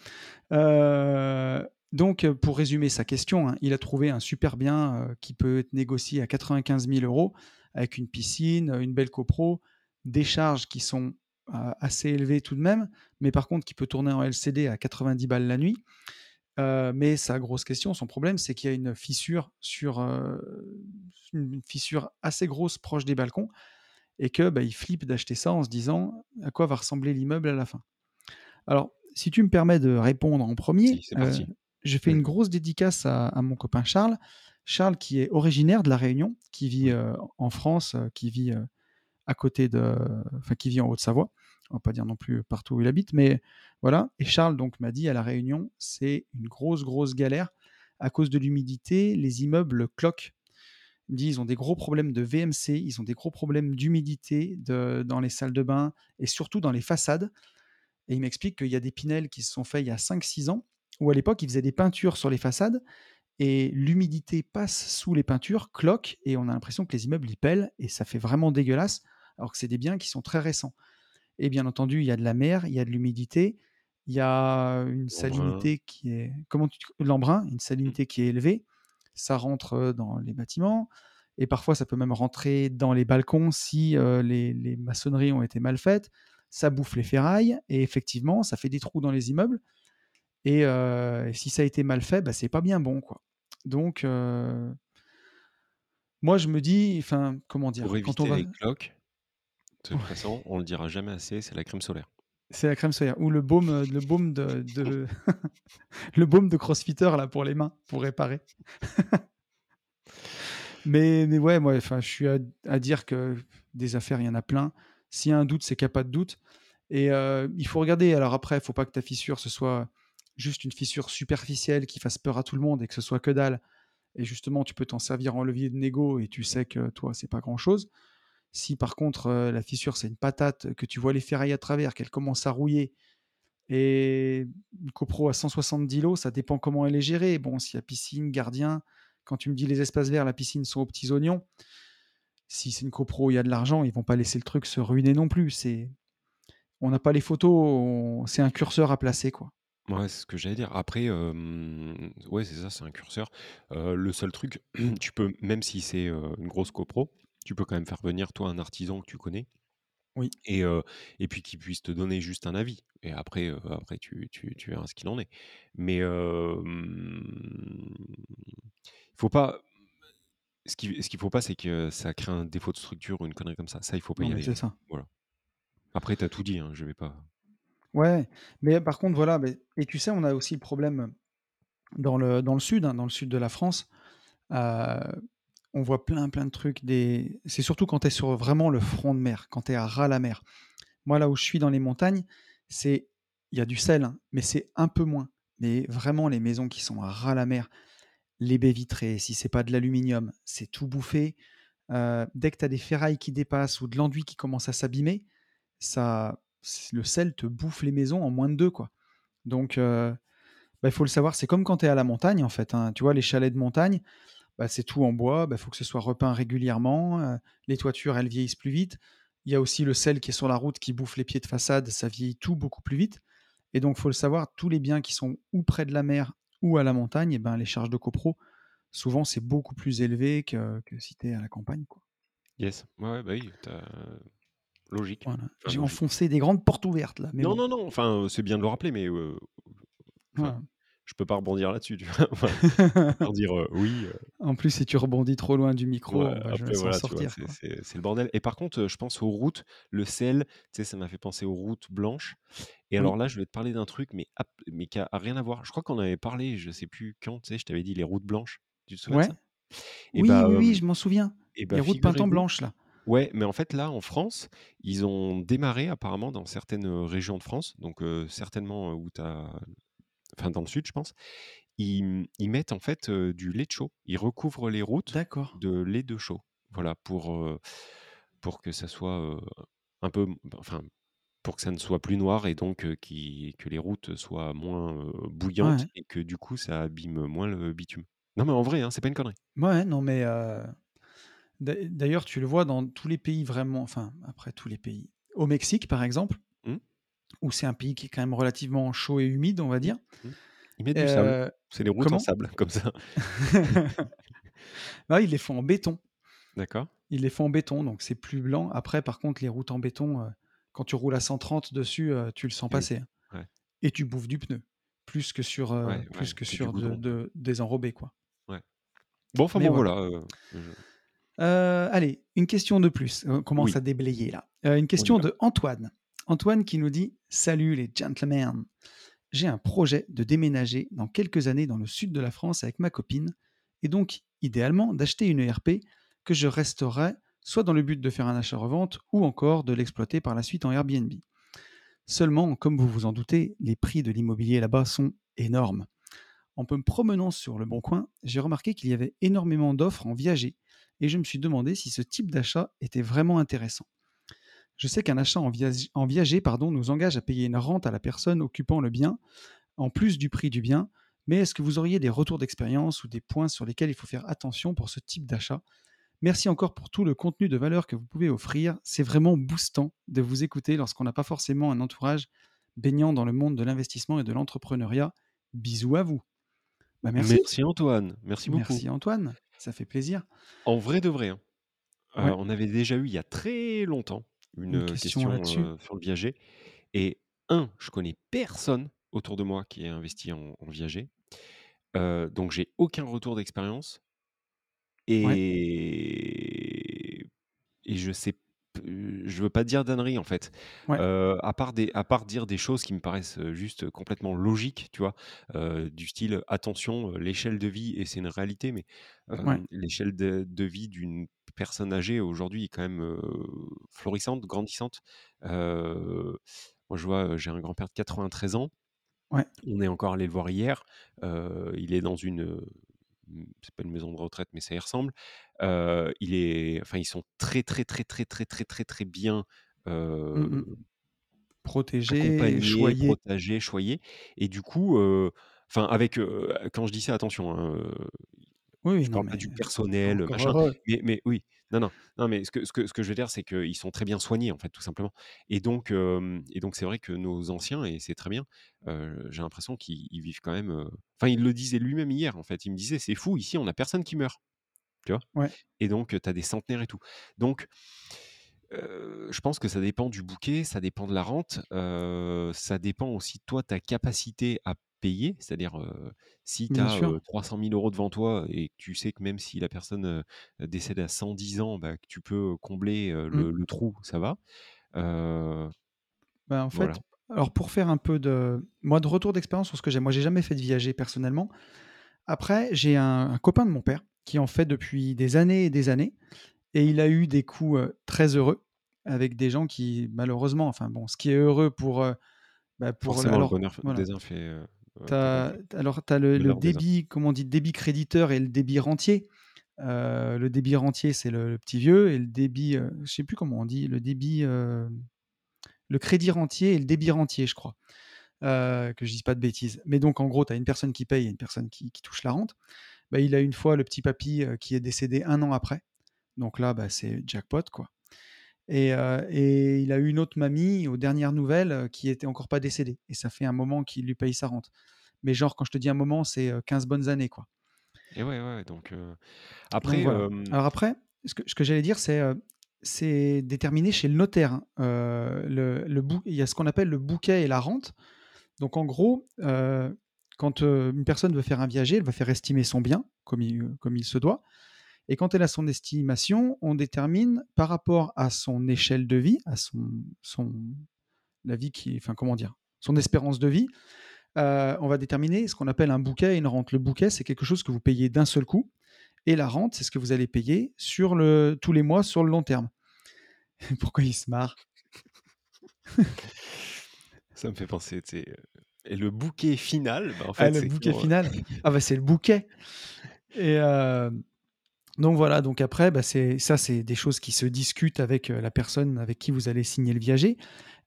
A: Euh, donc, euh, pour résumer sa question, hein, il a trouvé un super bien euh, qui peut être négocié à 95 000 euros avec une piscine, une belle copro, des charges qui sont euh, assez élevées tout de même, mais par contre qui peut tourner en LCD à 90 balles la nuit. mais sa grosse question, son problème, c'est qu'il y a une fissure sur une fissure assez grosse proche des balcons et que bah, il flippe d'acheter ça en se disant à quoi va ressembler l'immeuble à la fin. Alors, si tu me permets de répondre en premier, je fais une grosse dédicace à, mon copain Charles. Charles qui est originaire de la Réunion, qui vit euh, en France, euh, qui vit euh, à côté de, enfin qui vit en Haute-Savoie. On va pas dire non plus partout où il habite, mais voilà. Et Charles donc m'a dit à la Réunion, c'est une grosse grosse galère à cause de l'humidité. Les immeubles cloquent. Il me dit ils ont des gros problèmes de VMC, ils ont des gros problèmes d'humidité dans les salles de bain et surtout dans les façades. Et il m'explique qu'il y a des pinels qui se sont faits il y a 5-6 ans où à l'époque, ils faisaient des peintures sur les façades et l'humidité passe sous les peintures, cloque, et on a l'impression que les immeubles y pèlent et ça fait vraiment dégueulasse, alors que c'est des biens qui sont très récents. Et bien entendu, il y a de la mer, il y a de l'humidité, il y a une salinité qui est. Comment tu. L'embrun, une salinité qui est élevée. Ça rentre dans les bâtiments. Et parfois, ça peut même rentrer dans les balcons si euh, les, les, maçonneries ont été mal faites. Ça bouffe les ferrailles. Et effectivement, ça fait des trous dans les immeubles. Et si ça a été mal fait, bah, c'est pas bien bon, quoi. Donc, moi, je me dis, enfin, comment dire,
B: Pour éviter les cloques, de toute façon, on le dira jamais assez, c'est la crème solaire.
A: C'est la crème solaire ou le baume, le baume de, (laughs) le baume de crossfitter là pour les mains, pour réparer. (laughs) mais, mais ouais, moi, enfin, je suis à, dire que des affaires, il y en a plein. S'il y a un doute, c'est qu'il n'y a pas de doute. Et il faut regarder. Alors après, il faut pas que ta fissure ce soit juste une fissure superficielle qui fasse peur à tout le monde et que ce soit que dalle, et justement tu peux t'en servir en levier de négo et tu sais que toi c'est pas grand chose. Si par contre euh, la fissure c'est une patate, que tu vois les ferrailles à travers, qu'elle commence à rouiller, et une copro à 170 lots, ça dépend comment elle est gérée. Bon, s'il y a piscine, gardien, quand tu me dis les espaces verts, la piscine sont aux petits oignons. Si c'est une copro, il y a de l'argent, ils vont pas laisser le truc se ruiner non plus. C'est, on n'a pas les photos, c'est un curseur à placer quoi.
B: Ouais, c'est ce que j'allais dire. Après, ouais, c'est ça, c'est un curseur. le seul truc, (clears throat) tu peux, même si c'est une grosse copro, tu peux quand même faire venir toi un artisan que tu connais
A: Oui.
B: et, et puis qui puisse te donner juste un avis. Et après, après tu, tu, tu verras ce qu'il en est. Mais il faut pas. Ce qu'il ce qu'il faut pas, c'est que ça crée un défaut de structure ou une connerie comme ça. Ça, il faut pas y aller.
A: c'est ça.
B: Voilà. Après, tu as tout dit, hein, je vais pas.
A: Ouais, mais par contre, voilà, et tu sais, on a aussi le problème dans le, dans le sud, hein, dans le sud de la France. on voit plein, plein de trucs. C'est surtout quand tu es sur vraiment le front de mer, quand tu es à ras la mer. Moi, là où je suis dans les montagnes, c'est il y a du sel, hein, mais c'est un peu moins. Mais vraiment, les maisons qui sont à ras la mer, les baies vitrées, si c'est pas de l'aluminium, c'est tout bouffé. dès que tu as des ferrailles qui dépassent ou de l'enduit qui commence à s'abîmer, ça, le sel te bouffe les maisons en moins de deux. Quoi. Donc, bah, il faut le savoir, c'est comme quand tu es à la montagne, en fait. Hein. Tu vois, les chalets de montagne, bah, c'est tout en bois, il bah, faut que ce soit repeint régulièrement. les toitures, elles vieillissent plus vite. Il y a aussi le sel qui est sur la route qui bouffe les pieds de façade, ça vieillit tout beaucoup plus vite. Et donc, il faut le savoir, tous les biens qui sont ou près de la mer ou à la montagne, eh ben, les charges de copro, souvent, c'est beaucoup plus élevé que, si tu es à la campagne. Quoi.
B: Yes, ouais, oui, logique.
A: J'ai enfoncé des grandes portes ouvertes là.
B: non, non, non, enfin, c'est bien de le rappeler, mais je peux pas rebondir là-dessus. Tu (laughs) dire oui.
A: En plus, si tu rebondis trop loin du micro, je vais sortir.
B: C'est le bordel. Et par contre, je pense aux routes, le sel, tu sais, ça m'a fait penser aux routes blanches. Et alors là, je vais te parler d'un truc, mais, mais qui a rien à voir. Je crois qu'on avait parlé, je sais plus quand, tu sais, je t'avais dit les routes blanches. Tu te souviens
A: ouais. et oui, bah, oui, oui, je m'en souviens. Et bah, les routes peintes en blanche, là.
B: Ouais, mais en fait, là, en France, ils ont démarré apparemment dans certaines régions de France, donc certainement où tu as enfin dans le sud, je pense, ils, mettent en fait du lait de chaud. Ils recouvrent les routes de lait de chaud. Voilà, pour, pour que ça soit un peu. Enfin, pour que ça ne soit plus noir et donc qui, que les routes soient moins bouillantes et que du coup ça abîme moins le bitume. Non, mais en vrai, hein, c'est pas une connerie.
A: Ouais, non, mais. D'ailleurs, tu le vois dans tous les pays vraiment. Enfin, après tous les pays. Au Mexique, par exemple, mmh où c'est un pays qui est quand même relativement chaud et humide, on va dire. Mmh.
B: Ils mettent du sable. Euh, c'est les routes en sable, (laughs) comme ça. (laughs)
A: bah, ils les font en béton.
B: D'accord.
A: Ils les font en béton, donc c'est plus blanc. Après, par contre, les routes en béton, euh, quand tu roules à 130 dessus, euh, tu le sens passer. Hein. Et tu bouffes du pneu, plus que sur, plus que sur de, des enrobés, quoi.
B: Ouais. Bon, enfin bon, voilà.
A: Allez, une question de plus. On commence à déblayer là. une question de Antoine. Antoine qui nous dit Salut les gentlemen J'ai un projet de déménager dans quelques années dans le sud de la France avec ma copine, et donc idéalement d'acheter une ERP que je resterai soit dans le but de faire un achat-revente ou encore de l'exploiter par la suite en Airbnb. Seulement, comme vous vous en doutez, les prix de l'immobilier là-bas sont énormes. En me promenant sur le bon coin, j'ai remarqué qu'il y avait énormément d'offres en viager et je me suis demandé si ce type d'achat était vraiment intéressant. Je sais qu'un achat en, viager pardon, nous engage à payer une rente à la personne occupant le bien, en plus du prix du bien, mais est-ce que vous auriez des retours d'expérience ou des points sur lesquels il faut faire attention pour ce type d'achat? Merci encore pour tout le contenu de valeur que vous pouvez offrir. C'est vraiment boostant de vous écouter lorsqu'on n'a pas forcément un entourage baignant dans le monde de l'investissement et de l'entrepreneuriat. Bisous à vous.
B: Bah, merci. merci Antoine. Merci beaucoup.
A: Merci Antoine. Ça fait plaisir.
B: En vrai de vrai. Hein. Euh, on avait déjà eu il y a très longtemps une, question, sur le viager. Et un, je connais personne autour de moi qui ait investi en, viager. donc j'ai aucun retour d'expérience. Et, et je sais je veux pas dire d'annerie en fait. à, part des, à part dire des choses qui me paraissent juste complètement logiques, tu vois, du style attention, l'échelle de vie, et c'est une réalité, mais l'échelle de, de, vie d'une personne âgée aujourd'hui est quand même florissante, grandissante. moi, je vois, j'ai un grand-père de 93 ans. On est encore allé le voir hier. il est dans une c'est pas une maison de retraite, mais ça y ressemble. Il est, enfin, ils sont très, très, très, très, très, très, très, très bien mmh
A: protégés,
B: choyés, protégés, choyés. Et du coup, enfin, avec, quand je dis ça, attention, hein, oui, je parle pas du personnel, machin. Mais, mais, oui, non, non, non, mais ce que, ce que, ce que je veux dire, c'est qu'ils sont très bien soignés, en fait, tout simplement. Et donc, et donc, c'est vrai que nos anciens, et c'est très bien, j'ai l'impression qu'ils vivent quand même. Enfin, il le disait lui-même hier, en fait. Il me disait, c'est fou, ici, on n'a personne qui meurt. Tu vois?
A: Ouais.
B: Et donc, tu as des centenaires et tout. Donc, je pense que ça dépend du bouquet, ça dépend de la rente, ça dépend aussi, toi, ta capacité à payer. C'est-à-dire, si tu as 300 000 euros devant toi et que tu sais que même si la personne décède à 110 ans, bah, que tu peux combler mmh. le, trou, ça va.
A: Bah, en fait, alors pour faire un peu de. Moi, de retour d'expérience sur ce que j'ai. Moi, j'ai jamais fait de viager personnellement. Après, j'ai un, copain de mon père qui en fait depuis des années et des années. Et il a eu des coups très heureux avec des gens qui, malheureusement, enfin bon, ce qui est heureux pour. bah, pour
B: Forcément,
A: alors,
B: le bonheur
A: voilà.
B: des uns fait. euh, euh,
A: alors, tu as le, débit, comment on dit, débit créditeur et le débit rentier. Euh, le débit rentier, c'est le, le petit vieux, et le débit, euh, je sais plus comment on dit, le débit, euh, le crédit rentier et le débit rentier, je crois. Euh, que je dise pas de bêtises. Mais donc, en gros, tu as une personne qui paye et une personne qui, qui touche la rente. Bah, il a une fois le petit papy qui est décédé un an après. Donc là, bah, c'est jackpot, quoi. Et, euh, et il a eu une autre mamie, aux dernières nouvelles, qui était encore pas décédée. Et ça fait un moment qu'il lui paye sa rente. Mais genre, quand je te dis un moment, c'est euh, 15 bonnes années, quoi.
B: Et ouais, ouais, donc. euh,
A: Donc
B: Après,
A: voilà.
B: euh,
A: Alors après, ce que, ce que j'allais dire, c'est c'est déterminé chez le notaire. hein. Le, le bou- il y a ce qu'on appelle le bouquet et la rente. Donc en gros, quand euh, une personne veut faire un viager, elle va faire estimer son bien comme il, se doit. Et quand elle a son estimation, on détermine par rapport à son échelle de vie, à son, la vie qui, comment dire, son espérance de vie, euh, on va déterminer ce qu'on appelle un bouquet et une rente. Le bouquet, c'est quelque chose que vous payez d'un seul coup, et la rente, c'est ce que vous allez payer tous les mois sur le long terme. (laughs) Pourquoi il se marre?
B: Ça me fait penser, sais. Et le bouquet final, bah, en fait,
A: Ah, le bouquet final Ah bah c'est le bouquet. Et euh, donc voilà, donc après, bah c'est ça, c'est des choses qui se discutent avec euh, la personne avec qui vous allez signer le viager.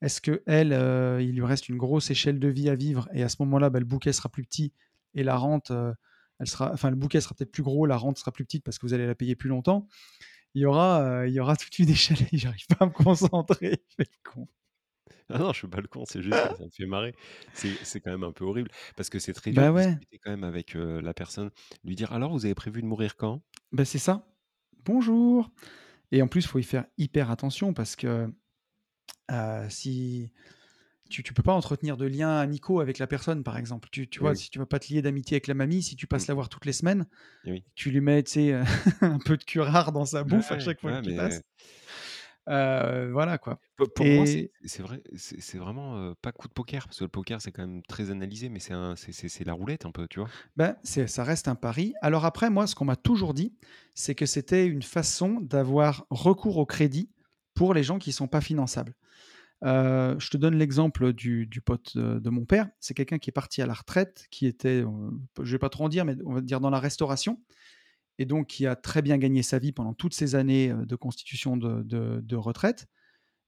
A: Est-ce que elle, euh, il lui reste une grosse échelle de vie à vivre et à ce moment-là, bah, le bouquet sera plus petit et la rente, euh, elle sera, enfin le bouquet sera peut-être plus gros, la rente sera plus petite parce que vous allez la payer plus longtemps. Il y aura, il y aura toute une échelle. J'arrive pas à me concentrer. Je fais le con.
B: Ah non, je suis pas le con, c'est juste que ça me fait marrer. C'est c'est quand même un peu horrible parce que c'est très dur
A: Bah
B: de
A: ouais,
B: discuter quand même avec euh, la personne, lui dire alors vous avez prévu de mourir quand?
A: bah c'est ça. Bonjour. Et en plus, il faut y faire hyper attention parce que euh, si tu, tu peux pas entretenir de liens amicaux avec la personne, par exemple. Tu, tu
B: Eh
A: vois,
B: oui,
A: si tu vas pas te lier d'amitié avec la mamie, si tu
B: mm,
A: passes la voir toutes les semaines,
B: eh oui.
A: tu lui mets, tu sais, (laughs) un peu de curare dans sa bouffe à
B: Ouais,
A: chaque fois
B: ouais,
A: qu'il
B: mais
A: passe. Euh, voilà quoi.
B: pour, pour moi, c'est vrai, c'est vraiment euh, pas coup de poker parce que le poker c'est quand même très analysé, mais c'est la roulette un peu, tu vois?
A: ben, ça reste un pari. Alors après, moi, ce qu'on m'a toujours dit, c'est que c'était une façon d'avoir recours au crédit pour les gens qui sont pas finançables. Euh, je te donne l'exemple du, du pote de, de mon père. C'est quelqu'un qui est parti à la retraite, qui était, je vais pas trop en dire, mais on va dire dans la restauration, et donc qui a très bien gagné sa vie pendant toutes ces années de constitution de, de- de retraite.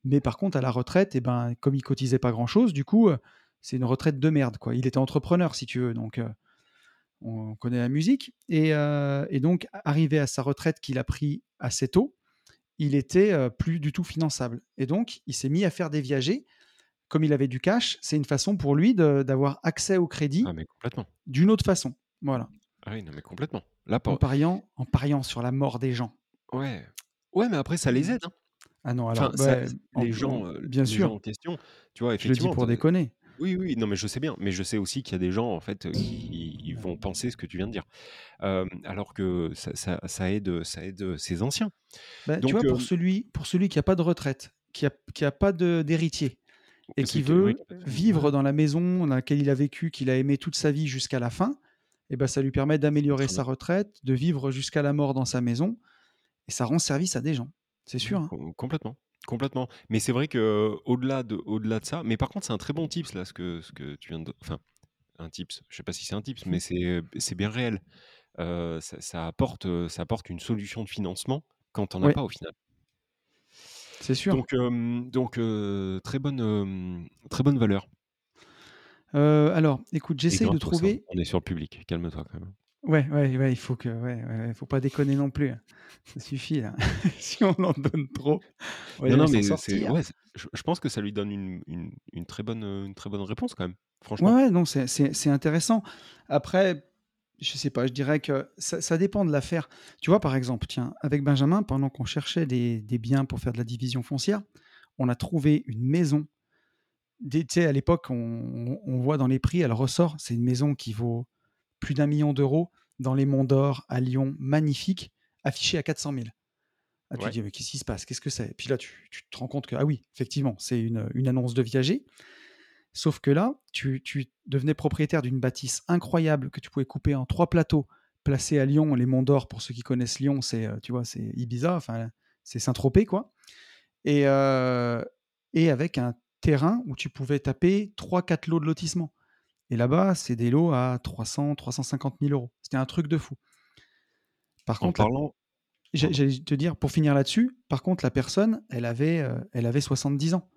A: Mais par contre, à la retraite, eh ben, comme il cotisait pas grand-chose, du coup, c'est une retraite de merde. Quoi. Il était entrepreneur, si tu veux, donc euh, on connaît la musique. Et, euh, et donc, arrivé à sa retraite qu'il a pris assez tôt, il était euh, plus du tout finançable. Et donc, il s'est mis à faire des viagers. Comme il avait du cash, c'est une façon pour lui d'avoir accès au
B: Ah
A: crédit
B: complètement.
A: d'une autre façon. Voilà.
B: Ah oui, non mais complètement. Là,
A: En pariant, en pariant sur la mort des gens.
B: ouais, ouais, mais après ça les aide. hein.
A: Ah non, alors,
B: Enfin, ça-
A: ouais, en-
B: les gens,
A: en-
B: euh,
A: bien
B: les
A: sûr,
B: gens en question, tu vois,
A: je le dis
B: effectivement.
A: pour déconner.
B: Oui, oui, non, mais je sais bien, mais je sais aussi qu'il y a des gens en fait euh, qui ils vont penser ce que tu viens de dire, Euh, alors que ça, ça, ça aide, ça aide ces anciens.
A: Bah, tu
B: Donc,
A: vois, pour
B: euh,
A: celui, pour celui qui n'a pas de retraite, qui n'a qui a pas de- d'héritier, et qui
B: que- oui,
A: veut vivre dans la maison dans laquelle il a vécu, qu'il a aimé toute sa vie jusqu'à la fin, et ben ça lui permet d'améliorer sa retraite, de vivre jusqu'à la mort dans sa maison, et ça rend service à des gens. C'est sûr. Hein.
B: com- complètement, complètement. Mais c'est vrai que au-delà de, au-delà de ça, mais par contre c'est un très bon tips là, ce que, ce que tu viens de, enfin, un tips. Je sais pas si c'est un tips, mais c'est, c'est bien réel. Euh, ça, ça apporte, ça apporte une solution de financement quand on n'a
A: Oui,
B: pas au final.
A: c'est sûr.
B: Donc, euh, donc euh, très bonne, euh, très bonne valeur.
A: Euh, alors, écoute, j'essaye de
B: hein.
A: trouver.
B: On est sur le public. Calme-toi quand même.
A: Ouais, ouais, ouais, il faut que, ouais, ouais, ouais, faut pas déconner non plus. hein. Ça suffit là. (laughs) si on en donne trop,
B: Non, non, mais
A: sortir.
B: ouais, je, je pense que ça lui donne une, une, une très bonne, euh, une très bonne réponse quand même. Franchement.
A: ouais, non, c'est intéressant. Après, je sais pas, je dirais que ça, ça dépend de l'affaire. Tu vois, par exemple, tiens, avec Benjamin, pendant qu'on cherchait des, des biens pour faire de la division foncière, on a trouvé une maison. Tu sais, à l'époque, on, on- voit dans les prix, elle ressort. C'est une maison qui vaut plus d'un million d'euros dans les Monts d'Or à Lyon, magnifique, affichée à 400 000. Ah, tu te dis, mais qu'est-ce qui se passe? Qu'est-ce que c'est? Puis là, tu, tu te rends compte que, ah oui, effectivement, c'est une, une annonce de viager. Sauf que là, tu, tu devenais propriétaire d'une bâtisse incroyable que tu pouvais couper en trois plateaux, placé à Lyon, les Monts d'Or, pour ceux qui connaissent Lyon, c'est, tu vois, c'est Ibiza, enfin, c'est Saint-Tropez, quoi. Et, et avec un terrain où tu pouvais taper 3-4 lots de lotissement. Et là-bas, c'est des lots à 300, 350 000 euros. C'était un truc de fou. Par
B: En
A: contre, la-
B: parlant,
A: j'allais te dire, pour finir là-dessus, par contre, la personne, elle avait, euh, elle avait 70 ans.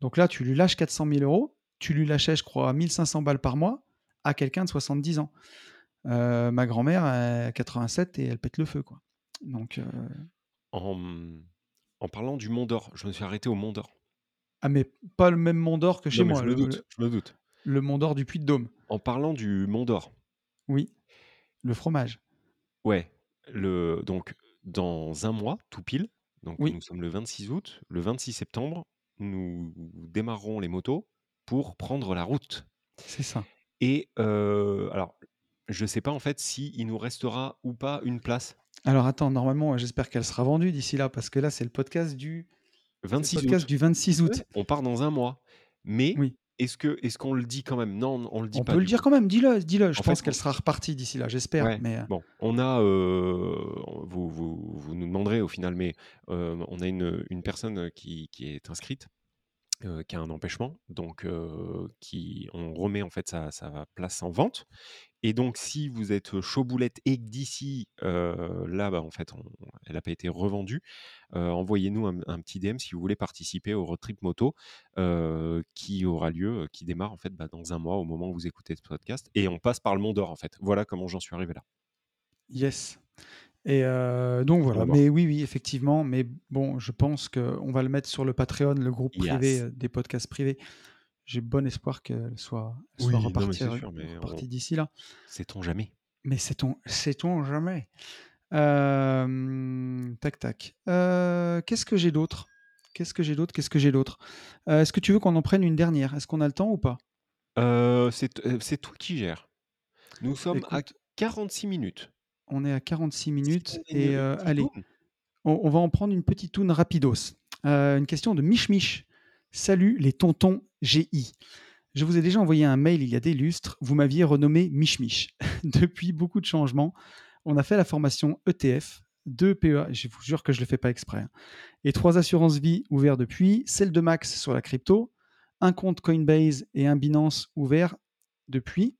A: Donc là, tu lui lâches 400 000 euros, tu lui lâchais, je crois, 1500 balles par mois à quelqu'un de 70 ans. Euh, ma grand-mère, a 87 et elle pète le feu, quoi. Donc, euh,
B: En, en parlant du Mont d'Or, je me suis arrêté au Mont d'Or.
A: Ah, mais pas le même Mont d'Or que chez
B: Non,
A: moi,
B: je me doute,
A: le,
B: je me doute.
A: le Mont d'Or du Puy-de-Dôme.
B: En parlant du Mont d'Or,
A: Oui, le fromage.
B: ouais, le, donc dans un mois, tout pile, donc
A: Oui,
B: nous sommes le 26 août, le 26 septembre, nous démarrerons les motos pour prendre la route.
A: c'est ça.
B: Et euh, alors, je sais pas en fait si il nous restera ou pas une place.
A: Alors attends, normalement, j'espère qu'elle sera vendue d'ici là, parce que là, c'est le podcast du,
B: 26
A: podcast
B: août.
A: du 26
B: Ouais,
A: août.
B: on part dans un mois. Mais
A: Oui.
B: est-ce que est-ce qu'on le dit quand même? Non, on le dit
A: On
B: pas
A: peut le dire
B: coup.
A: quand même, dis-le, dis-le. Je
B: En
A: pense qu'elle
B: on-
A: sera repartie d'ici là, j'espère.
B: ouais,
A: Mais euh,
B: bon, on a, euh, vous, vous, vous nous demanderez au final, mais euh, on a une, une personne qui, qui est inscrite, euh, qui a un empêchement, donc euh, qui, on remet en fait sa, sa place en vente. Et donc, si vous êtes chaud boulette et que d'ici euh, là, bah, en fait, on- elle n'a pas été revendue, euh, envoyez-nous un, un petit DM si vous voulez participer au road trip moto euh, qui aura lieu, euh, qui démarre en fait bah, dans un mois au moment où vous écoutez ce podcast. Et on passe par le Mont d'Or en fait. Voilà comment j'en suis arrivé là.
A: yes. Et euh, donc
B: On
A: voilà.
B: voir.
A: Mais oui, oui, effectivement. Mais bon, je pense qu'on va le mettre sur le Patreon, le groupe privé euh, des podcasts privés. J'ai bon espoir qu'elle soit,
B: Oui,
A: soit repartie,
B: on-
A: repartie d'ici là.
B: sait-on jamais.
A: Mais sait-on, sait-on jamais Euh, Tac, tac. Euh, Qu'est-ce que j'ai d'autre? Qu'est-ce que j'ai d'autre? Qu'est-ce que j'ai d'autre? Euh, Est-ce que tu veux qu'on en prenne une dernière? Est-ce qu'on a le temps ou pas?
B: Euh, c'est euh, toi qui gères. Nous sommes à
A: Écoute,
B: 46 minutes.
A: on est à 46 minutes et euh, allez, on, on va en prendre une petite toune rapidos. Euh, une question de Mich Mich. Salut les tontons GI. Je vous ai déjà envoyé un mail il y a des lustres. Vous m'aviez renommé Mich Mich. (laughs) Depuis beaucoup de changements, on a fait la formation ETF, deux PEA, je vous jure que je ne le fais pas exprès, hein, et trois assurances vie ouvertes depuis, celle de Max sur la crypto, un compte Coinbase et un Binance ouvert depuis.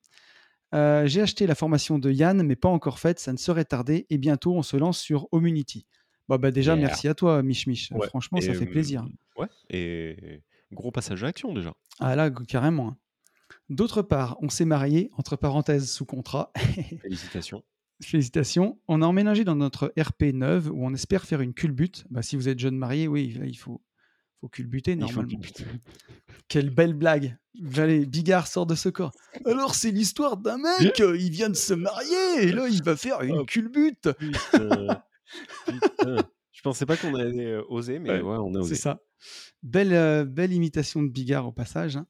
A: Euh, J'ai acheté la formation de Yann, mais pas encore faite, ça ne serait tardé, et bientôt on se lance sur Omunity. Bon, bah déjà,
B: Yeah.
A: merci à toi, Mich Mich.
B: Ouais.
A: Franchement, ça fait plaisir.
B: Ouais. Et gros passage à l'action déjà.
A: Ah là, carrément. hein. D'autre part, on s'est marié, entre parenthèses, sous contrat. (laughs)
B: Félicitations.
A: Félicitations. On a emménagé dans notre RP neuve où on espère faire une culbute. Bah, si vous êtes jeune marié, oui, là, il faut, faut culbuter
B: faut
A: normalement. (laughs) Quelle belle blague. Allez, Bigard sort de ce corps. (laughs) Alors, c'est l'histoire d'un mec, euh, il vient de se marier et là, il va faire une
B: Oh,
A: culbute.
B: Putain. Je pensais pas qu'on allait euh, oser, mais
A: Ouais,
B: ouais, on a
A: C'est
B: osé.
A: ça. Belle, euh, belle imitation de Bigard au passage. hein.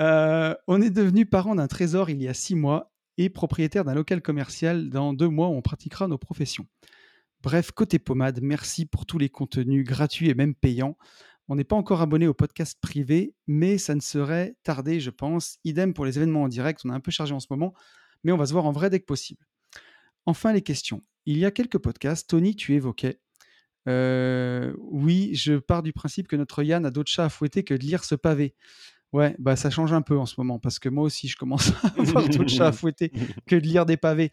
A: Euh, on est devenu parent d'un trésor il y a six mois et propriétaire d'un local commercial dans deux mois où on pratiquera nos professions. Bref, côté pommade, merci pour tous les contenus gratuits et même payants. On n'est pas encore abonné au podcast privé, mais ça ne serait tardé, je pense. Idem pour les événements en direct, on est un peu chargé en ce moment, mais on va se voir en vrai dès que possible. Enfin, les questions. Il y a quelques podcasts, Tony, tu évoquais. Euh, oui, je pars du principe que notre Yann a d'autres chats à fouetter que de lire ce pavé. Ouais, bah ça change un peu en ce moment parce que moi aussi je commence (laughs) à avoir d'autres chats à (laughs) fouetter que de lire des pavés.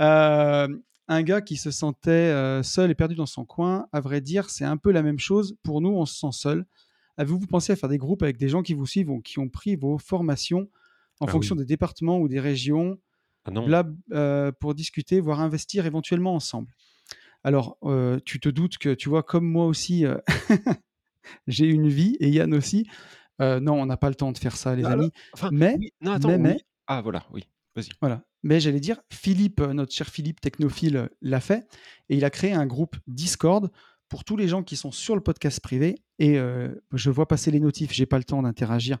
A: Euh, un gars qui se sentait euh, seul et perdu dans son coin, à vrai dire, c'est un peu la même chose. Pour nous, on se sent seul. Avez-vous pensé à faire des groupes avec des gens qui vous suivent ou qui ont pris vos formations en
B: Ah
A: fonction
B: oui.
A: des départements ou des régions?
B: Ah non.
A: Là, euh, pour discuter, voire investir éventuellement ensemble. Alors, euh, tu te doutes que, tu vois, comme moi aussi, euh, (laughs) j'ai une vie, et Yann aussi. Non, on n'a pas le temps de faire ça, les
B: Alors,
A: amis.
B: enfin,
A: Mais,
B: oui. Non, attends,
A: mais,
B: oui.
A: mais,
B: Ah voilà, oui. Vas-y.
A: voilà. Mais j'allais dire, Philippe, notre cher Philippe technophile, l'a fait, et il a créé un groupe Discord pour tous les gens qui sont sur le podcast privé. Et je vois passer les notifs, j'ai pas le temps d'interagir.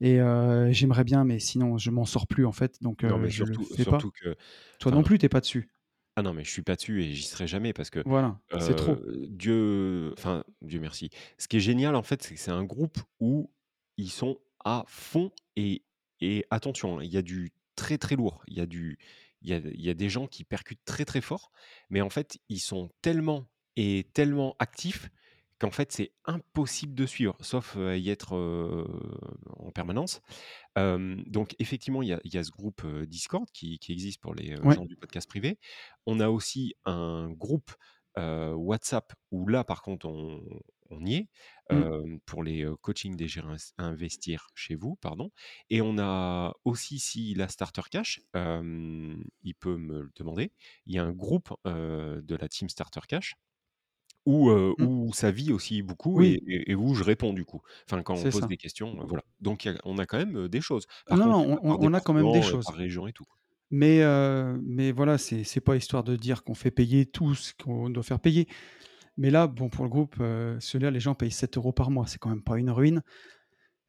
A: Et euh, j'aimerais bien, mais sinon, je m'en sors plus, en fait. Donc,
B: Non, mais
A: je
B: surtout,
A: le fais pas.
B: que.
A: Toi non
B: Enfin,
A: plus, t'es pas dessus.
B: ah non, mais je suis pas dessus et j'y serai jamais parce que
A: Voilà, c'est trop.
B: euh, Dieu, enfin Dieu merci. Ce qui est génial en fait, c'est que c'est un groupe où ils sont à fond et et attention, il y a du très très lourd. Il y a du il y a il y a des gens qui percutent très, très fort, mais en fait, ils sont tellement et tellement actifs qu'en fait, c'est impossible de suivre, sauf, à y être, en permanence. Donc effectivement, il y a il y a ce groupe, Discord qui qui existe pour les,
A: Ouais.
B: gens du podcast privé. On a aussi un groupe, WhatsApp où là, par contre, on on y est,
A: Mmh.
B: pour les, coachings des gérants investir chez vous, pardon et on a aussi, si la starter cash, il peut me le demander, il y a un groupe, de la team starter cash où,
A: Mmh.
B: où ça vit aussi beaucoup et
A: Oui,
B: et et où je réponds du coup. Enfin, quand on pose
A: ça.
B: des questions, voilà. Donc a on a quand même, des choses. Par
A: non,
B: contre,
A: non, on a quand même des
B: par
A: choses.
B: région et tout, quoi.
A: Mais, heu, mais voilà, c'est pas histoire de dire qu'on fait payer tout ce qu'on doit faire payer. Mais là, bon, pour le groupe, heu, celui-là, les gens payent 7 euros par mois, c'est quand même pas une ruine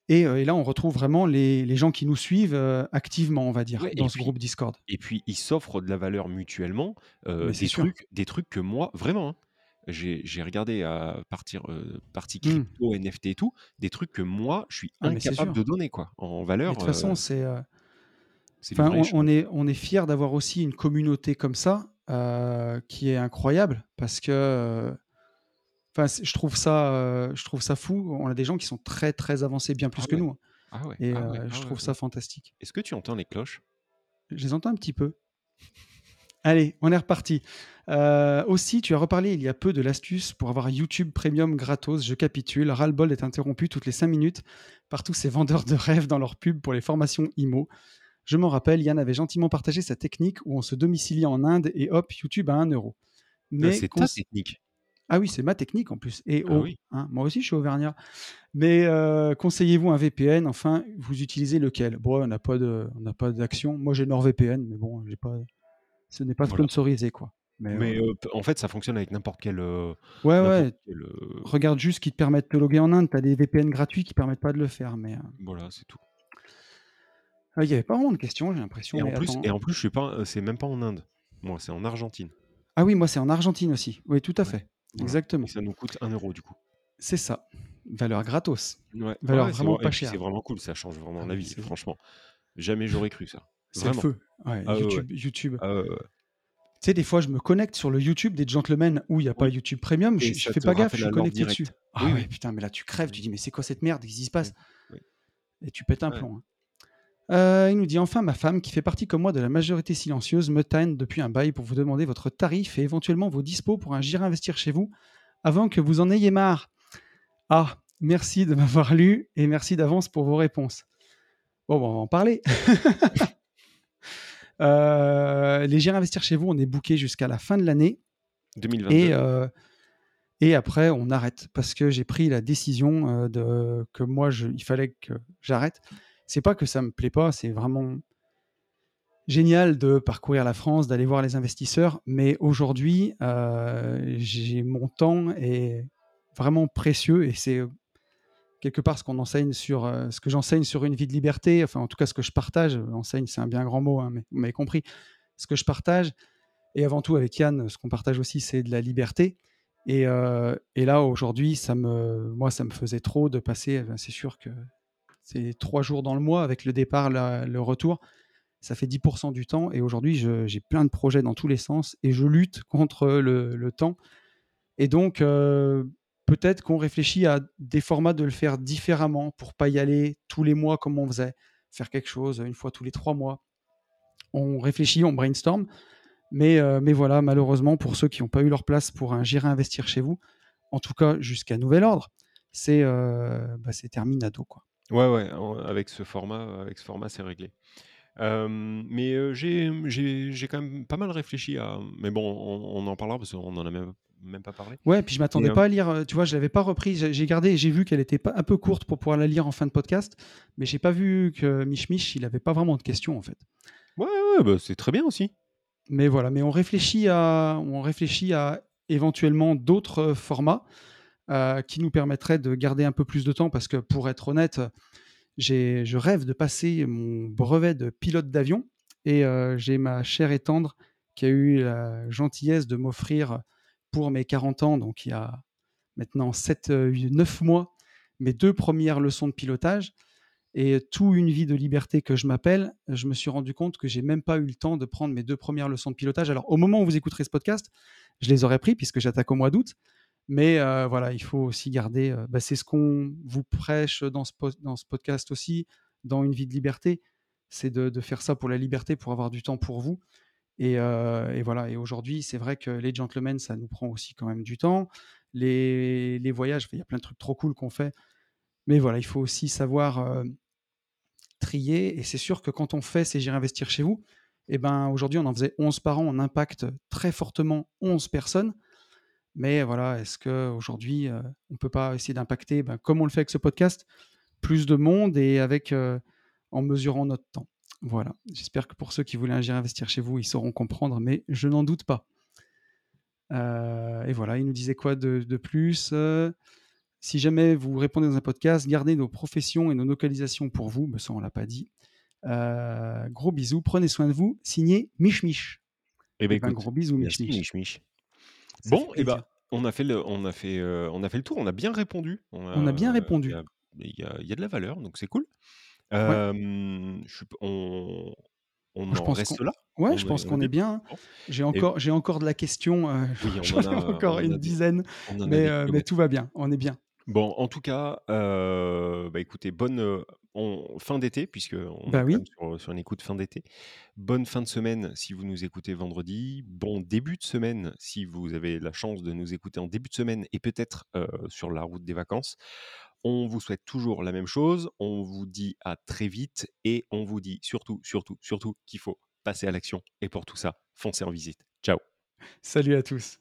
A: et et là, on retrouve vraiment les les gens qui nous suivent, activement, on va dire,
B: Ouais
A: dans ce
B: puis
A: groupe Discord.
B: et puis ils s'offrent de la valeur mutuellement, des
A: sûr.
B: trucs des trucs que moi vraiment, hein, j'ai regardé à partir, heu, partie
A: Mmh.
B: crypto, NFT et tout, des trucs que moi, je suis
A: Ah
B: incapable de donner quoi, en
A: Mais de
B: valeur,
A: toute façon, heu,
B: c'est
A: enfin,
B: vrai
A: on est on est fiers d'avoir aussi une communauté comme ça, qui est incroyable parce que, enfin, je trouve ça, je trouve ça fou. On a des gens qui sont très, très avancés, bien
B: Ah
A: plus que
B: ouais,
A: nous,
B: ah ouais,
A: et
B: ouais,
A: je trouve ça fantastique.
B: Est-ce que tu entends les cloches?
A: Je les entends un petit peu. Allez, on est reparti. Heu, aussi, tu as reparlé il y a peu de l'astuce pour avoir YouTube Premium gratos. Je capitule. Ras-le-bol d'être interrompu toutes les 5 minutes par tous ces vendeurs de rêves dans leurs pubs pour les formations IMO. Je m'en rappelle, Yann avait gentiment partagé sa technique où on se domicilie en Inde et hop, YouTube à 1 euro. Mais
B: c'est ta technique.
A: ah oui, c'est ma technique en plus et
B: Ah
A: oh,
B: oui.
A: hein, moi aussi je suis auvergnat. Mais heu, conseillez-vous un VPN? Enfin, vous utilisez lequel? Bon, on n'a pas de on n'a pas d'action. Moi, j'ai NordVPN, mais bon, j'ai pas ce n'est pas
B: Voilà.
A: sponsorisé, quoi. Mais heu,
B: p en fait, ça fonctionne avec n'importe quel, heu,
A: ouais, ouais,
B: quel,
A: regarde juste qui te permet de te loguer en Inde. Tu as des VPN gratuits qui permettent pas de le faire, mais
B: voilà, c'est tout.
A: ah, il y avait pas vraiment de questions, j'ai l'impression,
B: Et en plus
A: attends.
B: et en plus, je suis pas, c'est même pas en Inde. Moi, c'est en Argentine.
A: Ah oui, moi, c'est en Argentine aussi. Oui, tout à
B: Ouais,
A: fait.
B: voilà et
A: Exactement.
B: ça nous coûte un euro du coup.
A: C'est ça. Valeur gratos.
B: Ouais,
A: Valeur
B: ouais, c'est
A: vraiment
B: vrai
A: pas
B: puis c'est
A: chère.
B: vraiment cool, ça change vraiment
A: Ah
B: la vie, franchement. Jamais j'aurais cru ça.
A: C'est le feu. Ouais,
B: Ah ouais, ouais.
A: YouTube.
B: Ah ouais.
A: Tu sais, des fois, je me connecte sur le YouTube des gentlemen où il y a pas YouTube Premium,
B: et
A: je
B: ça
A: fais pas gaffe, je suis connecté dessus. Ah
B: Oui,
A: putain, mais là, tu crèves, tu dis: «Mais c'est quoi cette merde? Qu'est-ce qui se passe?»
B: Oui.
A: et tu pètes un plomb, hein. Heu, il nous dit: «Enfin, ma femme, qui fait partie comme moi de la majorité silencieuse, me tanne depuis un bail pour vous demander votre tarif et éventuellement vos dispos pour un J'irai investir chez vous avant que vous en ayez marre. Ah, merci de m'avoir lu et merci d'avance pour vos réponses». Bon, on va en parler. (laughs) Heu, les J'irai investir chez vous, on est booké jusqu'à la fin de l'année et
B: 2022.
A: heu et après on arrête parce que j'ai pris la décision, heu, de que moi je il fallait que j'arrête. C'est pas que ça me plaît pas, c'est vraiment génial de parcourir la France, d'aller voir les investisseurs, mais aujourd'hui, j'ai mon temps est vraiment précieux et c'est, quelque part ce qu'on enseigne sur, heu, ce que j'enseigne sur Une vie de liberté, enfin en tout cas ce que je partage, enseigne c'est un bien grand mot, hein, mais vous m'avez compris. Ce que je partage et avant tout avec Yann, ce qu'on partage aussi, c'est de la liberté et heu et là aujourd'hui, ça me moi ça me faisait trop de passer, ben, c'est sûr que c'est 3 jours dans le mois avec le départ, le retour ça fait 10 du temps et aujourd'hui, j'ai plein de projets dans tous les sens et je lutte contre le le temps et donc heu, peut-être qu'on réfléchit à des formats de le faire différemment pour pas y aller tous les mois comme on faisait. Faire quelque chose, une fois tous les 3 mois. On réfléchit, on brainstorm, mais mais voilà, malheureusement pour ceux qui ont pas eu leur place pour un J'irai investir chez vous, en tout cas jusqu'à nouvel ordre, c'est, heu, bah, terminado, quoi.
B: Ouais, ouais, avec ce format, avec ce format, c'est réglé. Hem, mais, j'ai j'ai quand même pas mal réfléchi à mais bon, on on en parlera parce qu'on en a même même pas parlé.
A: Ouais, puis je m'attendais
B: hem
A: pas à lire, heu, tu vois? Je l'avais pas repris, j'ai gardé j'ai vu qu'elle était un peu courte pour pouvoir la lire en fin de podcast, mais j'ai pas vu que Mich Mich, il avait pas vraiment de questions, en fait.
B: ouais, ouais, bah, c'est très bien aussi.
A: Mais voilà, mais on réfléchit à on réfléchit à éventuellement d'autres, heu, formats, qui nous permettraient de garder un peu plus de temps parce que pour être honnête, j'ai je rêve de passer mon brevet de pilote d'avion et j'ai ma chère et tendre qui a eu la gentillesse de m'offrir pour mes 40 ans, donc il y a maintenant 7, heu, 9 mois, mes 2 premières leçons de pilotage Et tout une vie de liberté que je m'appelle, je me suis rendu compte que j'ai même pas eu le temps de prendre mes deux premières leçons de pilotage. Alors, au moment où vous écouterez ce podcast, je les aurais pris puisque j'attaque au mois d'août. Mais euh, voilà, il faut aussi garder. euh, bah, c'est ce qu'on vous prêche dans ce, dans ce podcast aussi, dans une vie de liberté. C'est de faire ça pour la liberté, pour avoir du temps pour vous. Et, et voilà. Et aujourd'hui, c'est vrai que les gentlemen, ça nous prend aussi quand même du temps. Les, voyages, il y a plein de trucs trop cool qu'on fait. Mais voilà, il faut aussi savoir trier. Et c'est sûr que quand on fait ces J'irai investir chez vous, eh ben, aujourd'hui, on en faisait 11 par an. On impacte très fortement 11 personnes. Mais voilà, est-ce qu'aujourd'hui, on ne peut pas essayer d'impacter, ben, comme on le fait avec ce podcast, plus de monde et avec, en mesurant notre temps? Voilà. J'espère que pour ceux qui voulaient investir chez vous, ils sauront comprendre, mais je n'en doute pas. Euh, et voilà, il nous disait quoi de, de plus Euh, Si jamais vous répondez dans un podcast, gardez nos professions et nos localisations pour vous. Mais ça, on l'a pas dit. Euh, gros bisous, prenez soin de vous. Signé Mich Mich.
B: Eh ben
A: Eh ben, gros bisous, Mich Mich.
B: Mich Bon, et
A: plaisir.
B: ben, on a fait le, on a fait, on a fait le tour. On a bien répondu. On
A: On a bien répondu.
B: y y il y a de la valeur, donc c'est cool.
A: Ouais.
B: Euh, je suis- on, on
A: Je
B: en
A: pense
B: reste là.
A: ouais,
B: On
A: je pense
B: on
A: qu'on
B: est
A: est
B: bien. Bon.
A: J'ai encore, j'ai encore de la question. euh, (laughs)
B: oui,
A: J'en
B: en
A: ai
B: a,
A: encore
B: en
A: une
B: des,
A: dizaine,
B: en
A: mais, euh, mais tout va bien. On est bien.
B: Bon, en tout cas, euh, bah écoutez, bonne euh, on- fin d'été, puisque on
A: Bah
B: est
A: oui.
B: sur, sur une écoute fin d'été. Bonne fin de semaine si vous nous écoutez vendredi. Bon début de semaine si vous avez la chance de nous écouter en début de semaine et peut-être euh, sur la route des vacances. On vous souhaite toujours la même chose. On vous dit à très vite et on vous dit surtout, surtout, surtout qu'il faut passer à l'action. Et pour tout ça, foncez en visite. Ciao.
A: Salut à tous.